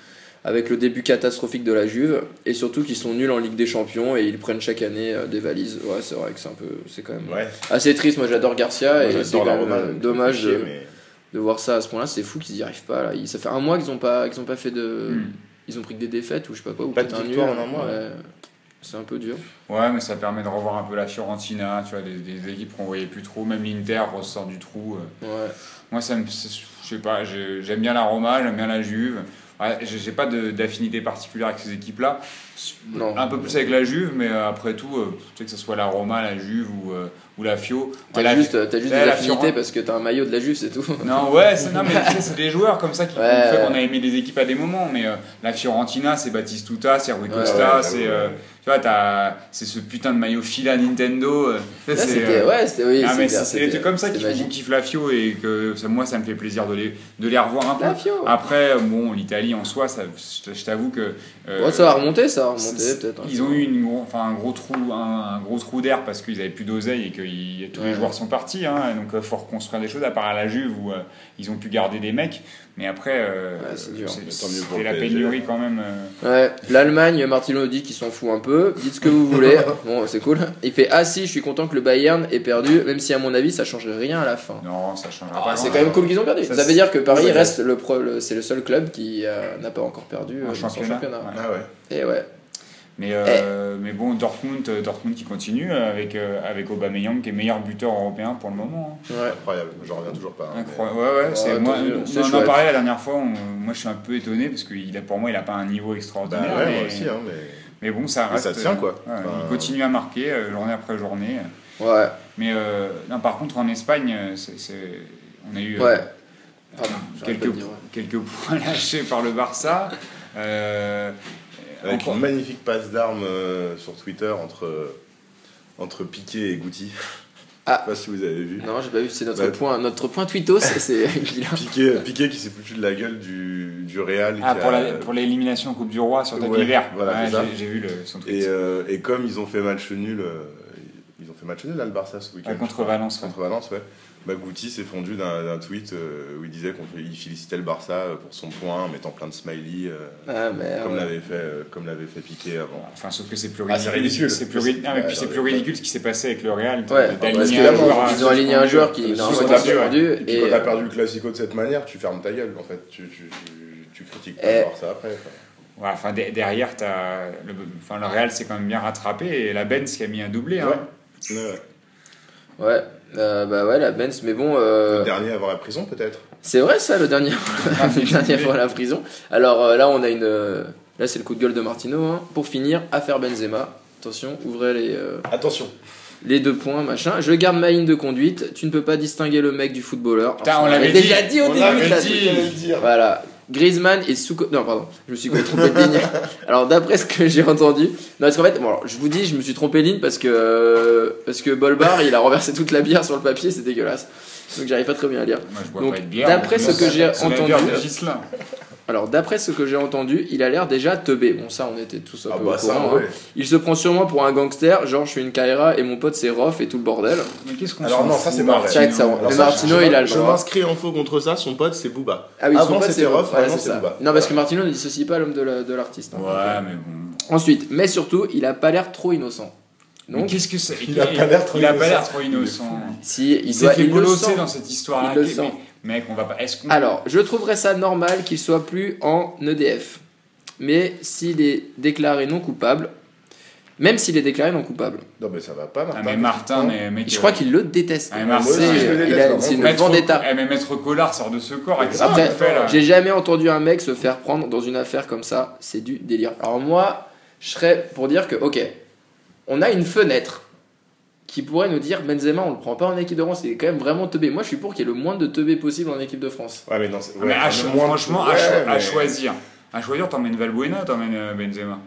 Speaker 1: avec le début catastrophique de la Juve et surtout qu'ils sont nuls en Ligue des Champions et ils prennent chaque année euh, des valises. Ouais, c'est vrai que c'est un peu, c'est quand même
Speaker 3: Ouais,
Speaker 1: assez triste. Moi, j'adore Garcia
Speaker 3: moi,
Speaker 1: et c'est euh, dommage de,
Speaker 3: mais-
Speaker 1: de voir ça à ce point-là. C'est fou qu'ils y arrivent pas. Là. Ça fait un mois qu'ils ont pas, qu'ils ont pas fait de,
Speaker 2: Hmm.
Speaker 1: ils ont pris que des défaites ou je sais pas quoi ou
Speaker 3: Pas de
Speaker 1: peut-être un
Speaker 3: victoire
Speaker 1: nul.
Speaker 3: en un mois,
Speaker 1: Ouais. C'est un peu dur.
Speaker 2: Ouais, mais ça permet de revoir un peu la Fiorentina, tu vois, des, des équipes qu'on voyait plus trop. Même l'Inter ressort du trou. euh.
Speaker 1: Ouais.
Speaker 2: Moi, ça me, je sais pas, j'ai- j'aime bien la Roma, j'aime bien la Juve. Ouais, j'ai pas d'affinité particulière avec ces équipes-là.
Speaker 1: Non.
Speaker 2: Un peu plus avec la Juve, mais euh, après tout, euh, tu sais que ce soit la Roma, la Juve ou, euh, ou la Fio.
Speaker 1: T'as juste, t'as juste
Speaker 2: Ouais,
Speaker 1: des
Speaker 2: la
Speaker 1: affinités parce que t'as un maillot de la Juve, c'est tout.
Speaker 2: Non, ouais, c'est, non, mais tu sais, c'est des joueurs comme ça qui
Speaker 1: Ouais,
Speaker 2: fait qu'on a aimé des équipes à des moments. Mais euh, la Fiorentina, c'est Batistuta, c'est Rui Costa,
Speaker 3: ouais,
Speaker 2: c'est.
Speaker 3: ouais.
Speaker 2: euh, tu vois, t'as, c'est ce putain de maillot fila Nintendo. euh, c'est,
Speaker 1: c'était,
Speaker 2: euh,
Speaker 1: ouais, c'était, oui,
Speaker 2: ah, mais
Speaker 1: c'était-
Speaker 2: c'est, c'est des trucs comme ça qui font qu'on kiffe la Fio et que ça, moi, ça me fait plaisir de les, de les revoir un peu.
Speaker 1: La Fio.
Speaker 2: Après, bon, l'Italie en soi, ça, je t'avoue que. euh,
Speaker 1: ça va remonter, ça remonter peut-être. hein.
Speaker 2: Ils ont eu une gros, enfin, un gros trou, un, un gros trou d'air parce qu'ils avaient plus d'oseille et que ils- tous les
Speaker 1: Ouais.
Speaker 2: joueurs sont partis. Hein, donc il faut reconstruire des choses à part à la Juve où euh, ils ont pu garder des mecs. Mais après, euh,
Speaker 1: Ouais, c'est
Speaker 2: la pénurie quand même. euh.
Speaker 1: Ouais, l'Allemagne, Martino dit qu'il s'en fout un peu. Dites ce que vous voulez. Bon, c'est cool. Il fait Ah si, je suis content que le Bayern ait perdu, même si à mon avis ça change rien à la fin.
Speaker 2: Non, ça changera
Speaker 1: Ah,
Speaker 2: pas.
Speaker 1: c'est quand même cool qu'ils ont perdu.
Speaker 2: Ça,
Speaker 1: Ça, veut dire que Paris reste le, pro- le- c'est le seul club qui euh, n'a pas encore perdu euh,
Speaker 2: Un
Speaker 1: son
Speaker 2: championnat.
Speaker 1: championnat.
Speaker 2: Ouais.
Speaker 3: Ah ouais.
Speaker 1: Et ouais.
Speaker 2: Mais, euh, mais bon, Dortmund, euh, Dortmund qui continue avec, euh, avec Aubameyang qui est meilleur buteur européen pour le moment. hein.
Speaker 1: Ouais.
Speaker 3: Incroyable, j'en reviens toujours pas. hein,
Speaker 2: Incroyable. Ouais, ouais, c'est,
Speaker 1: Ouais,
Speaker 2: moi, on
Speaker 1: C'est
Speaker 2: en parlé la dernière fois. on- moi, je suis un peu étonné parce que il a, pour moi, il a pas un niveau
Speaker 3: Bah
Speaker 2: extraordinaire.
Speaker 3: ouais,
Speaker 2: mais,
Speaker 3: moi aussi, hein, mais.
Speaker 2: mais bon, ça
Speaker 3: Mais
Speaker 2: reste.
Speaker 3: ça tient, quoi.
Speaker 2: ouais,
Speaker 3: Enfin,
Speaker 2: il continue à marquer euh, journée après journée.
Speaker 1: Ouais.
Speaker 2: Mais euh, non, par contre, en Espagne, c'est, c'est- on a eu euh,
Speaker 1: Ouais. Pardon, j'arrête
Speaker 2: quelques,
Speaker 1: pas de dire, ouais.
Speaker 2: quelques points lâchés par le Barça. Euh,
Speaker 3: Avec une magnifique passe d'armes euh, sur Twitter entre, entre Piqué et Guti.
Speaker 1: Ah.
Speaker 3: Je sais pas si vous avez vu.
Speaker 1: Non, j'ai pas vu, c'est notre
Speaker 3: Ouais.
Speaker 1: point, notre point tweetos, c'est.
Speaker 3: Piqué, Piqué qui s'est foutu de la gueule du, du Real.
Speaker 2: ah, pour,
Speaker 3: a-
Speaker 2: la- pour l'élimination en Coupe du Roi sur tapis
Speaker 3: Ouais,
Speaker 2: vert.
Speaker 3: voilà,
Speaker 2: Ouais, j'ai, vu le, son tweet.
Speaker 3: Et, euh, et comme ils ont fait match nul, euh, ils ont fait match nul là le Barça ce week-end.
Speaker 2: Ouais, contre Valence. ouais.
Speaker 3: Contre Valence, ouais. Bah, Guti s'est fondu d'un d'un tweet euh, où il disait qu'il félicitait le Barça euh, pour son point en mettant plein de smileys, euh,
Speaker 1: Ah, merde.
Speaker 3: comme l'avait fait, euh, comme l'avait fait Piqué avant.
Speaker 2: Enfin, sauf que c'est plus
Speaker 3: Ah,
Speaker 2: ridicule.
Speaker 3: c'est ridicule.
Speaker 2: C'est plus, ri- ah, mais
Speaker 3: Ouais,
Speaker 2: puis c'est plus ridicule ce qui s'est passé avec le Real.
Speaker 1: Ouais, parce que ils ont aligné un joueur qui normalement était
Speaker 3: ouais.
Speaker 1: suspendu.
Speaker 3: Et puis
Speaker 1: Et
Speaker 3: quand t'as perdu le Classico de cette manière, tu fermes ta gueule en fait. Tu, tu, tu, tu critiques pas
Speaker 1: Eh.
Speaker 3: le Barça après. quoi.
Speaker 2: Ouais, enfin, de- derrière, as le, enfin, le Real s'est quand même bien rattrapé et la Benz qui a mis un doublé. Hein.
Speaker 3: Ouais. Ouais.
Speaker 1: Euh, bah ouais, la Benz, mais bon. euh,
Speaker 3: Le dernier avant la prison peut-être?
Speaker 1: C'est vrai ça, le dernier, le dernier à la prison. Alors euh, là, on a une. Là, c'est le coup de gueule de Martino. hein. Pour finir, affaire Benzema. Attention, ouvrez les, euh,
Speaker 3: Attention.
Speaker 1: les deux points, machin. Je garde ma ligne de conduite. Tu ne peux pas distinguer le mec du footballeur.
Speaker 2: Putain, on l'avait
Speaker 1: déjà
Speaker 2: dit,
Speaker 1: au
Speaker 2: on
Speaker 1: début
Speaker 2: l'avait
Speaker 1: de la
Speaker 2: dit.
Speaker 1: Voilà. Griezmann est sous. Non, pardon, je me suis trompé de ligne. Alors, d'après ce que j'ai entendu. Non, parce qu'en fait, bon, alors, je vous dis, je me suis trompé de ligne parce que. euh, parce que Bolbar, il a renversé toute la bière sur le papier, c'est dégueulasse. Donc, j'arrive pas très bien à lire.
Speaker 2: Moi, je bois
Speaker 1: Donc, d'après ce que j'ai entendu-
Speaker 2: bière de Ghislain.
Speaker 1: Alors, d'après ce que j'ai entendu, il a l'air déjà teubé. Bon, ça, on était tous un
Speaker 3: Ah
Speaker 1: peu
Speaker 3: bah
Speaker 1: au
Speaker 3: ça,
Speaker 1: courant, hein. Il se prend sûrement pour un gangster, genre je suis une Kaira et mon pote c'est Rof et tout le bordel.
Speaker 2: Mais qu'est-ce qu'on
Speaker 3: Alors non, ça, c'est pas vrai.
Speaker 2: Martino
Speaker 1: Check ça,
Speaker 3: Alors
Speaker 1: Mais
Speaker 3: ça,
Speaker 1: Martino,
Speaker 3: je-
Speaker 1: il a le
Speaker 3: Je
Speaker 1: droit.
Speaker 3: m'inscris en faux contre ça, son pote c'est Booba.
Speaker 1: Ah oui, son
Speaker 3: Avant,
Speaker 1: pote,
Speaker 3: c'était
Speaker 1: c'est
Speaker 3: Rof,
Speaker 1: voilà,
Speaker 3: maintenant,
Speaker 1: c'est
Speaker 3: c'est
Speaker 1: ça.
Speaker 3: Booba.
Speaker 1: Non, parce que Martino ne dissocie pas l'homme de la- de l'artiste. hein.
Speaker 2: Ouais, mais bon.
Speaker 1: Ensuite, mais surtout, il a pas l'air trop innocent.
Speaker 2: Donc, qu'est-ce que c'est
Speaker 3: Il a pas l'air trop
Speaker 2: Il a pas
Speaker 3: innocent.
Speaker 2: l'air trop innocent.
Speaker 1: si il,
Speaker 2: Il s'est
Speaker 1: doit,
Speaker 2: fait
Speaker 1: il le
Speaker 2: bolosser
Speaker 1: sent.
Speaker 2: dans cette histoire-là.
Speaker 1: Il le
Speaker 2: Mais-
Speaker 1: sent.
Speaker 2: Mec, on va pas. Est-ce qu'on.
Speaker 1: Alors, je trouverais ça normal qu'il soit plus en EDF. Mais s'il est déclaré non coupable, Même s'il est déclaré non coupable.
Speaker 3: Non, mais ça va pas, Martin.
Speaker 2: Ah, mais Martin, mais mec.
Speaker 1: Je crois qu'il le déteste.
Speaker 2: Ah, mais Martin,
Speaker 1: C'est-
Speaker 3: je le déteste,
Speaker 1: a-. C'est une
Speaker 2: Maître-
Speaker 1: vendetta.
Speaker 2: Eh, mais Maître Collard sort de ce corps avec ça
Speaker 1: Après,
Speaker 2: qu'il fait là.
Speaker 1: J'ai jamais entendu un mec se faire prendre dans une affaire comme ça. C'est du délire. Alors moi, je serais pour dire que, ok, on a une fenêtre qui pourrait nous dire Benzema, on le prend pas en équipe de France. Il est quand même vraiment teubé. Moi, je suis pour qu'il y ait le moins de teubé possible en équipe de France.
Speaker 3: Ouais, mais non, c'est-
Speaker 2: Ah, mais
Speaker 3: ouais,
Speaker 2: à
Speaker 3: le moins-
Speaker 2: franchement, à, à
Speaker 3: mais-
Speaker 2: choisir. À choisir, t'emmènes Valbuena, t'emmènes euh, Benzema.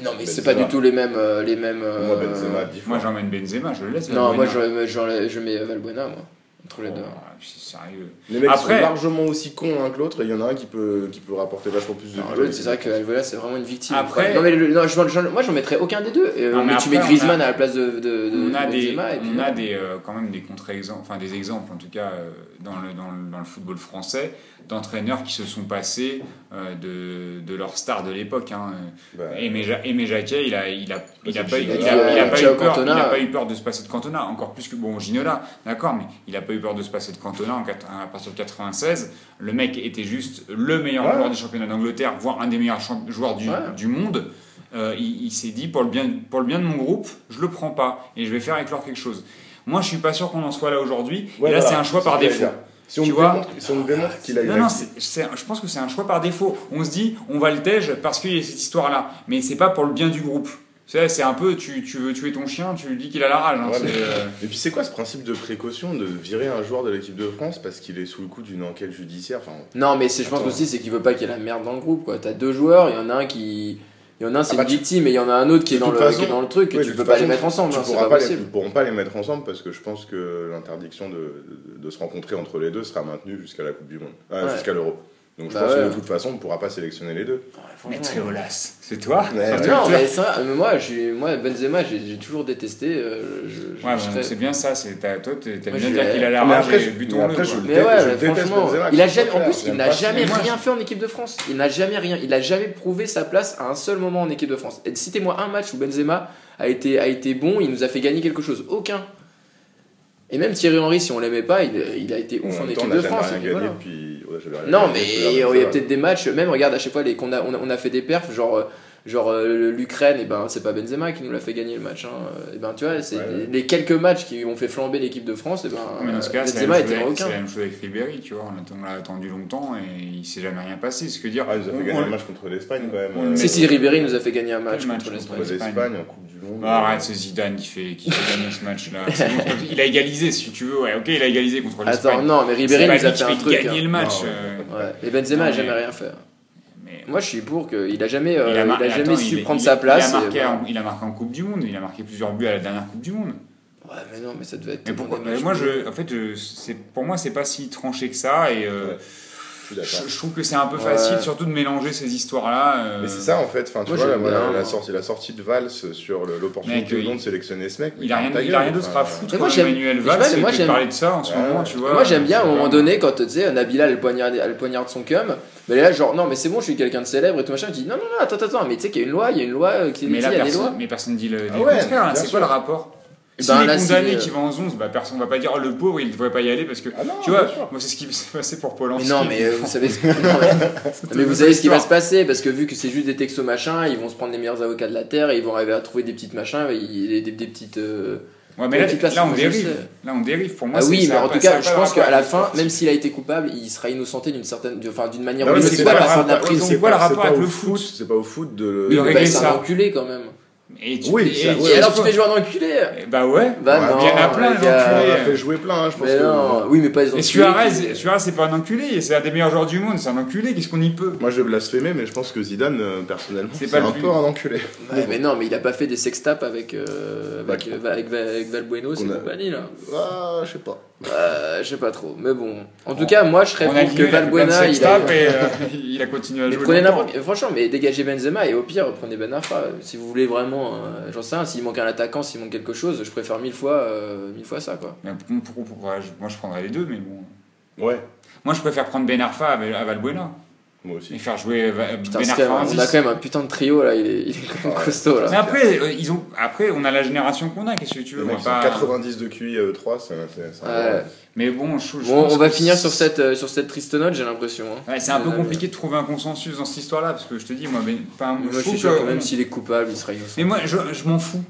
Speaker 1: Non, mais c'est
Speaker 3: Benzema.
Speaker 1: pas du tout les mêmes. euh, les mêmes euh,
Speaker 3: Moi, Benzema, 10 fois.
Speaker 2: Moi, j'emmène Benzema, je le laisse.
Speaker 1: Non, moi, je, je, je mets Valbuena, moi, entre les
Speaker 2: Oh,
Speaker 1: deux.
Speaker 2: C'est sérieux.
Speaker 3: Les mecs
Speaker 2: Après-
Speaker 3: sont largement aussi cons l'un que l'autre et il y en a un qui peut, qui peut rapporter vachement plus de buts.
Speaker 1: c'est vrai que Valbuena, c'est vraiment une victime.
Speaker 2: Après-
Speaker 1: non, mais le- non, je- je- moi, j'en mettrais aucun des deux. Euh,
Speaker 2: Non, mais
Speaker 1: mais tu mets Griezmann
Speaker 2: a-
Speaker 1: à la place de, de, de
Speaker 2: on a des,
Speaker 1: Benzema. et puis
Speaker 2: on a des euh, quand même des contre-exemples, enfin des exemples en tout cas euh, dans, le, dans, le, dans le football français d'entraîneurs qui se sont passés euh, de, de leur star de l'époque. Hein.
Speaker 3: Bah,
Speaker 2: Aimé, Ja- Aimé Jacquet, il a, il a, il a, pas, eu- il
Speaker 3: Ginola.
Speaker 2: a, il a pas
Speaker 1: Ciao
Speaker 2: eu peur,
Speaker 1: Cantona.
Speaker 2: il a pas eu peur de se passer de Cantona, encore plus que bon Ginola, d'accord, mais il a pas eu peur de se passer de Cantona en, quat- à partir de 96. Le mec était juste le meilleur
Speaker 3: Ouais.
Speaker 2: joueur du championnat d'Angleterre, voire un des meilleurs joueurs du,
Speaker 1: Ouais.
Speaker 2: du monde. Euh, il il s'est dit pour le, bien, pour le bien de mon groupe, je le prends pas et je vais faire éclore quelque chose. Moi, je suis pas sûr qu'on en soit là aujourd'hui.
Speaker 3: ouais,
Speaker 2: et là,
Speaker 3: voilà,
Speaker 2: c'est un choix par défaut.
Speaker 3: Si on,
Speaker 2: Tu vois
Speaker 3: démontre, si on démontre qu'il a
Speaker 2: Non, non, je pense que c'est un choix par défaut. On se dit, on va le tège parce qu'il y a cette histoire-là. Mais c'est pas pour le bien du groupe. C'est c'est un peu, tu, tu veux tuer ton chien, tu lui dis qu'il a la rage. hein.
Speaker 3: Ouais, mais-
Speaker 2: euh,
Speaker 3: Et puis c'est quoi ce principe de précaution de virer un joueur de l'équipe de France parce qu'il est sous le coup d'une enquête judiciaire enfin,
Speaker 1: Non, mais c'est- je pense aussi c'est qu'il veut pas qu'il y ait la merde dans le groupe. quoi. T'as deux joueurs, il y en a un qui. Il y en a un, c'est
Speaker 3: Ah bah,
Speaker 1: une
Speaker 3: tu-
Speaker 1: victime, et il y en a un autre qui est, dans le,
Speaker 3: façon-
Speaker 1: qui est dans le truc, et
Speaker 3: ouais,
Speaker 1: tu peux pas les mettre ensemble,
Speaker 3: tu
Speaker 1: hein,
Speaker 3: pourras
Speaker 1: pas
Speaker 3: pas les- ils pourront pas les mettre ensemble parce que je pense que l'interdiction de, de, de se rencontrer entre les deux sera maintenue jusqu'à la Coupe du Monde, Ah,
Speaker 1: Ouais.
Speaker 3: jusqu'à l'Euro. Donc je
Speaker 1: Bah
Speaker 3: pense
Speaker 1: ouais.
Speaker 3: que de toute façon on ne pourra pas sélectionner les deux.
Speaker 2: Mais Tréolas, c'est toi
Speaker 3: Ouais,
Speaker 2: Enfin,
Speaker 1: Non, mais c'est vrai, mais moi, je moi Benzema, j'ai toujours détesté. euh, je, je-
Speaker 2: Ouais,
Speaker 1: je serais-
Speaker 2: c'est bien ça. Toi, t'aimes
Speaker 1: Moi,
Speaker 2: bien
Speaker 1: je
Speaker 2: dire qu'il a la
Speaker 3: Mais
Speaker 2: rage
Speaker 3: après,
Speaker 2: et
Speaker 3: je- mais après, je-
Speaker 1: Mais
Speaker 3: Je
Speaker 1: ouais, mais
Speaker 3: déteste
Speaker 1: franchement,
Speaker 3: Benzema,
Speaker 1: il a jamais, en plus, il n'a jamais
Speaker 2: ça.
Speaker 1: rien fait en équipe de France. Il n'a jamais rien, il a jamais prouvé sa place à un seul moment en équipe de France. Citez-moi un match où Benzema a été, a été bon, il nous a fait gagner quelque chose. Aucun. Et même Thierry Henry, si on l'aimait pas, il, il a été ouf en, équipe
Speaker 3: on n'a
Speaker 1: de France.
Speaker 3: rien
Speaker 1: et puis
Speaker 3: gagné
Speaker 1: voilà.
Speaker 3: depuis- ouais,
Speaker 1: Non, mais il y a peut-être des matchs, même regarde à chaque fois les, qu'on a, on, a, on a fait des perfs, genre, euh, genre euh, l'Ukraine, et ben c'est pas Benzema qui nous l'a fait gagner le match. Hein. Et ben tu vois, c'est
Speaker 3: Ouais, ouais.
Speaker 1: les, quelques matchs qui ont fait flamber l'équipe de France, et ben
Speaker 2: Mais dans ce cas, c'est la,
Speaker 1: Benzema
Speaker 2: même
Speaker 1: était
Speaker 2: chose avec- c'est
Speaker 1: aucun.
Speaker 2: la même chose avec Ribéry, tu vois. On l'a- on l'a attendu longtemps et il s'est jamais rien passé. Ce que dire.
Speaker 3: Ah, il nous a fait
Speaker 2: on-
Speaker 3: gagner
Speaker 2: on-
Speaker 3: un match contre l'Espagne quand même. euh,
Speaker 1: Si, si, Ribéry nous a fait gagner un match contre
Speaker 2: contre
Speaker 1: l'Espagne.
Speaker 3: contre l'Espagne en Coupe du Monde.
Speaker 2: Bah, arrête, c'est Zidane qui fait, qui fait gagner ce match-là. Bon, il a égalisé, si tu veux. Ouais, ok, il a égalisé contre l'Espagne.
Speaker 1: Attends, non, mais Ribéry nous a fait
Speaker 2: qui
Speaker 1: un truc.
Speaker 2: gagner
Speaker 1: hein.
Speaker 2: le match.
Speaker 3: Non,
Speaker 2: euh.
Speaker 1: Et Benzema a jamais
Speaker 2: mais-
Speaker 1: rien fait.
Speaker 2: Mais-
Speaker 1: Moi, je suis pour qu'il a jamais, euh,
Speaker 2: Il a, mar-
Speaker 1: il a jamais su
Speaker 2: il-
Speaker 1: prendre
Speaker 2: il-
Speaker 1: sa place.
Speaker 2: Il a,
Speaker 1: et
Speaker 2: marqué
Speaker 1: voilà.
Speaker 2: il a marqué en Coupe du Monde. Il a marqué plusieurs buts à la dernière Coupe du Monde.
Speaker 1: Ouais, mais non, mais ça devait être.
Speaker 2: Mais pourquoi
Speaker 1: matchs
Speaker 2: Moi, je, en fait, je, pour moi, c'est pas si tranché que ça. Et euh,
Speaker 3: Ouais, Je
Speaker 2: je, je trouve que c'est un peu
Speaker 1: Ouais.
Speaker 2: facile, surtout de mélanger ces histoires-là. euh,
Speaker 3: Mais c'est ça en fait, enfin, tu
Speaker 1: Moi,
Speaker 3: vois, la, voilà, sortie, la sortie de Valls sur l'opportunité ou non de sélectionner ce mec. mais
Speaker 2: Il a rien, il a rien d'autre à foutre.
Speaker 1: Moi, j'aime-
Speaker 2: Emmanuel
Speaker 1: je sais
Speaker 2: Valls,
Speaker 1: pas, mais moi,
Speaker 2: parler de ça en ce
Speaker 1: Ouais.
Speaker 2: moment, tu vois.
Speaker 1: Moi j'aime bien à un moment donné quand tu sais Nabila elle poignarde, elle poignarde son cum mais là genre non mais c'est bon je suis quelqu'un de célèbre et tout machin tu dis non non non attends attends mais tu sais qu'il y a une loi il y a une loi euh, qui dit
Speaker 2: Mais
Speaker 1: il y
Speaker 2: là,
Speaker 1: a des
Speaker 2: personne,
Speaker 1: lois
Speaker 2: mais personne dit le, dit
Speaker 3: Ah
Speaker 2: contraire. hein. C'est quoi le rapport S'il
Speaker 1: ben, là, si, euh,
Speaker 2: qui va en 11, bah, personne va pas dire oh, le pauvre il devrait pas y aller parce que
Speaker 3: Ah non,
Speaker 2: tu vois,
Speaker 3: sûr.
Speaker 2: moi c'est ce qui s'est passé pour
Speaker 1: mais
Speaker 2: Polanski.
Speaker 1: non mais euh, vous savez ce... non, mais- mais vous savez ce qui va se passer parce que vu que c'est juste des textos machin ils vont se prendre les meilleurs avocats de la terre et ils vont arriver à trouver des petites machins et des, des- des petites euh,
Speaker 2: Ouais, mais là, on dérive. Là on dérive. Pour moi,
Speaker 1: ah oui mais en tout cas je pense qu'à la fin même s'il a été coupable il sera innocenté d'une certaine enfin d'une manière
Speaker 3: mais c'est
Speaker 2: quoi le
Speaker 3: pas-
Speaker 2: rapport avec le foot
Speaker 3: C'est pas au foot de.
Speaker 1: Mais
Speaker 2: régler
Speaker 1: bah,
Speaker 2: ça.
Speaker 1: quand même
Speaker 2: Et tu,
Speaker 3: Oui,
Speaker 2: et-
Speaker 3: ça-
Speaker 2: et-
Speaker 3: ouais,
Speaker 1: et alors tu fais jouer un enculé?
Speaker 2: Eh Bah ouais.
Speaker 1: bah
Speaker 3: Ouais,
Speaker 1: non
Speaker 2: il y en a plein,
Speaker 1: gars.
Speaker 3: On a fait jouer plein, hein, je pense.
Speaker 1: mais
Speaker 3: que-
Speaker 1: non oui mais pas les
Speaker 2: Et Suarez,
Speaker 1: qui-
Speaker 2: Suarez c'est pas un enculé, c'est un des meilleurs joueurs du monde, c'est un enculé, qu'est-ce qu'on y peut?
Speaker 3: Moi je vais blasphémer, mais je pense que Zidane, euh, personnellement,
Speaker 2: C'est
Speaker 3: un
Speaker 2: plus-
Speaker 3: peu un enculé.
Speaker 1: Ouais, mais non, mais il a pas fait des sextapes avec, euh, avec,
Speaker 3: Bah,
Speaker 1: euh, avec, avec Valbueno, c'est compagnie là.
Speaker 3: Ah, je sais pas.
Speaker 1: Euh, je sais pas trop, mais bon. En tout cas, moi je serais pour que Valbuena il a.
Speaker 2: et euh, il a continué à
Speaker 1: Mais
Speaker 2: jouer.
Speaker 1: prenez
Speaker 2: longtemps.
Speaker 1: n'importe franchement, mais dégagez Benzema et au pire prenez Ben Arfa. Si vous voulez vraiment, euh, j'en sais rien, s'il manque un attaquant, s'il manque quelque chose, je préfère mille fois, euh, mille fois ça quoi.
Speaker 2: Mais pour- pour- pour- moi je prendrais les deux, mais bon.
Speaker 3: Ouais.
Speaker 2: Moi je préfère prendre Ben Arfa à Val- à Valbuena.
Speaker 3: Moi aussi.
Speaker 2: Et faire jouer euh,
Speaker 1: Putain,
Speaker 2: Ben
Speaker 1: c'est quand même-
Speaker 2: Arfa
Speaker 1: on a quand même un putain de trio là, il est, il est quand même costaud
Speaker 2: Mais
Speaker 1: là.
Speaker 2: après, euh, ils ont... après, on a la génération qu'on a, qu'est-ce que tu veux on pas-
Speaker 3: 90 de QI euh, 3, c'est c'est-
Speaker 1: Ouais.
Speaker 3: un-
Speaker 2: Mais bon, je, je
Speaker 1: Bon,
Speaker 2: pense
Speaker 1: on va finir sur cette, euh, sur cette triste note, j'ai l'impression. hein.
Speaker 2: Ouais, c'est un peu
Speaker 1: Euh,
Speaker 2: compliqué de trouver un consensus dans cette histoire-là, parce que je te dis, moi, mais, pas,
Speaker 1: Moi, je
Speaker 2: trouve
Speaker 1: suis sûr que même s'il est coupable, il sera innocent.
Speaker 2: Mais moi, je, je m'en fous.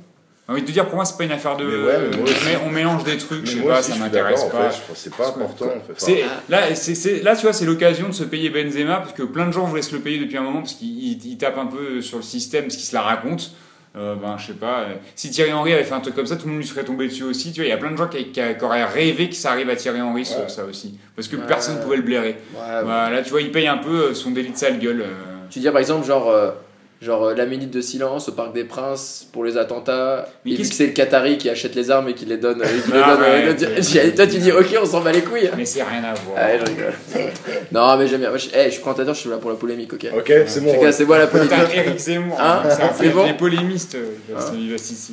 Speaker 2: J'ai envie de te dire, pour moi, c'est pas une affaire de.
Speaker 3: Mais ouais, mais moi aussi.
Speaker 2: mais on mélange des trucs, je sais pas,
Speaker 3: aussi,
Speaker 2: ça m'intéresse pas.
Speaker 3: En fait, je pense que c'est pas important. En fait.
Speaker 2: Là, c'est c'est- là, tu vois, c'est l'occasion de se payer Benzema parce que plein de gens voulaient se le payer depuis un moment parce qu'il il- il tape un peu sur le système, parce qu'il se la raconte. Euh, ben, je sais pas. euh, Si Thierry Henry avait fait un truc comme ça, tout le monde lui serait tombé dessus aussi. Tu vois, il y a plein de gens qui, qui- qui auraient rêvé que ça arrive à Thierry Henry sur ça aussi, parce que
Speaker 1: Ouais.
Speaker 2: personne pouvait le blairer.
Speaker 1: Ouais, ouais.
Speaker 2: Voilà, tu vois, il paye un peu euh, son délit de sale gueule. euh.
Speaker 1: Tu dire par exemple, genre, euh, genre euh, la minute de silence au Parc des Princes pour les attentats,
Speaker 2: Mais
Speaker 1: et vu que c'est le Qatari qui achète les armes et qui les donne. et qui les
Speaker 2: Ah,
Speaker 1: donne,
Speaker 2: ouais,
Speaker 1: euh,
Speaker 2: c'est-
Speaker 1: toi tu dis ok, on s'en bat les couilles.
Speaker 2: Mais c'est rien à voir.
Speaker 1: Ah, je rigole. non, mais j'aime bien. Moi, je, eh, je suis présentateur, je suis là pour la polémique, ok
Speaker 3: Ok, c'est bon.
Speaker 1: C'est moi la polémique.
Speaker 2: Eric Zemmour,
Speaker 1: Hein
Speaker 2: c'est
Speaker 1: C'est bon
Speaker 2: les polémistes. euh,
Speaker 1: Hein
Speaker 2: il va ici.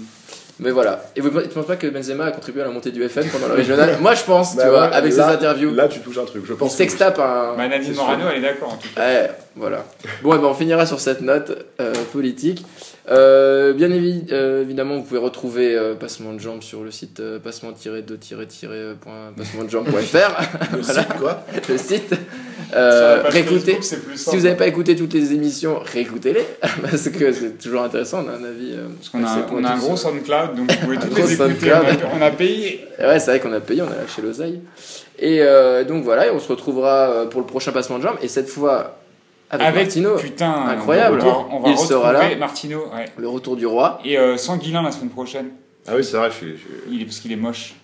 Speaker 1: Mais voilà. Et vous ne pensez pas que Benzema a contribué à la montée du FN pendant le régional? Moi je pense,
Speaker 3: Bah
Speaker 1: tu vois,
Speaker 3: ouais,
Speaker 1: avec
Speaker 3: là-
Speaker 1: ses interviews.
Speaker 3: Là, tu touches un truc. Je
Speaker 1: Il
Speaker 3: pense. que-
Speaker 1: sextape un.
Speaker 2: Bah, Nadine Morano, elle est d'accord en tout cas.
Speaker 1: Ouais, voilà. Bon, eh ben, on finira sur cette note euh, politique. Euh, bien évi- euh, évidemment, vous pouvez retrouver euh, Passement de Jambes sur le site euh, passement-de-jambes.fr,
Speaker 3: Le
Speaker 1: Voilà.
Speaker 3: site, quoi
Speaker 1: le site. Euh, réécoutez. Si vous n'avez pas écouté toutes les émissions, réécoutez-les, parce que c'est toujours intéressant, on a un avis. euh,
Speaker 2: Parce qu'on a, on a un gros SoundCloud, donc vous pouvez toutes les écouter. On a, on a payé.
Speaker 1: Ouais, c'est vrai qu'on a payé, on a lâché l'oseille. Et euh, donc voilà, et on se retrouvera euh, pour le prochain passement de jambes, et cette fois avec,
Speaker 2: Avec
Speaker 1: Martino,
Speaker 2: Putain,
Speaker 1: Incroyable.
Speaker 2: On va, on va
Speaker 1: Il
Speaker 2: retrouver
Speaker 1: sera là.
Speaker 2: Martino, ouais.
Speaker 1: le retour du roi.
Speaker 2: Et euh, sans Guilin la semaine prochaine.
Speaker 3: Ah oui, c'est vrai, je suis. je
Speaker 2: Il est, parce qu'il est moche.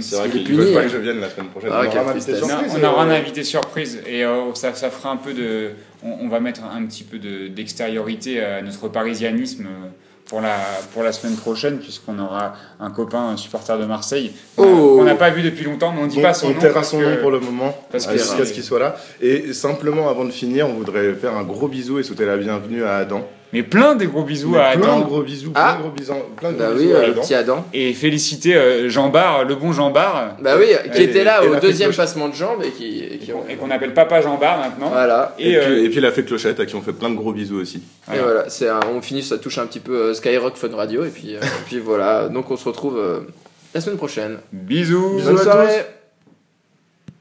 Speaker 3: C'est vrai,
Speaker 1: qu'il
Speaker 3: veulent
Speaker 1: puni,
Speaker 3: pas que je vienne la semaine prochaine.
Speaker 1: Ah,
Speaker 3: On aura un invité.
Speaker 2: Non,
Speaker 3: surprise,
Speaker 2: on aura un
Speaker 3: euh,
Speaker 2: invité surprise et euh, ça, ça fera un peu de. On, on va mettre un petit peu de- d'extériorité à notre parisianisme euh, pour la, pour la semaine prochaine, puisqu'on aura un copain, un supporter de Marseille, euh,
Speaker 1: Oh.
Speaker 2: qu'on n'a pas vu depuis longtemps, mais on dit
Speaker 3: Donc,
Speaker 2: pas son
Speaker 3: on
Speaker 2: nom.
Speaker 3: taira
Speaker 2: parce
Speaker 3: son
Speaker 2: que-
Speaker 3: nom pour le moment, jusqu'à ce qu'il soit là. Et simplement, avant de finir, on voudrait faire un gros bisou et souhaiter la bienvenue à Adam.
Speaker 2: Mais plein des gros bisous
Speaker 3: Mais
Speaker 2: à
Speaker 3: plein
Speaker 2: Adam.
Speaker 3: de gros bisous,
Speaker 1: Ah.
Speaker 3: plein de gros bisous, plein de
Speaker 1: Bah
Speaker 3: gros
Speaker 1: oui,
Speaker 3: bisous à
Speaker 1: euh, le
Speaker 3: Adam.
Speaker 1: petit Adam.
Speaker 2: Et féliciter euh, Jean Bar, le bon Jean Bar,
Speaker 1: Bah oui, qui était là au deuxième passement de jambes et qui. et
Speaker 2: et
Speaker 1: qui-
Speaker 2: qu'on et qu'on appelle Papa Jean Bar maintenant.
Speaker 1: Voilà.
Speaker 3: Et,
Speaker 2: Et, euh,
Speaker 3: puis, et puis la fée Clochette à qui on fait plein de gros bisous aussi.
Speaker 1: Et voilà, c'est un- on finit, ça touche un petit peu euh, Skyrock Fun Radio, et puis, euh, et puis voilà, donc on se retrouve euh, la semaine prochaine.
Speaker 2: bisous.
Speaker 3: Bisous
Speaker 1: Bonne
Speaker 3: à
Speaker 1: soirée!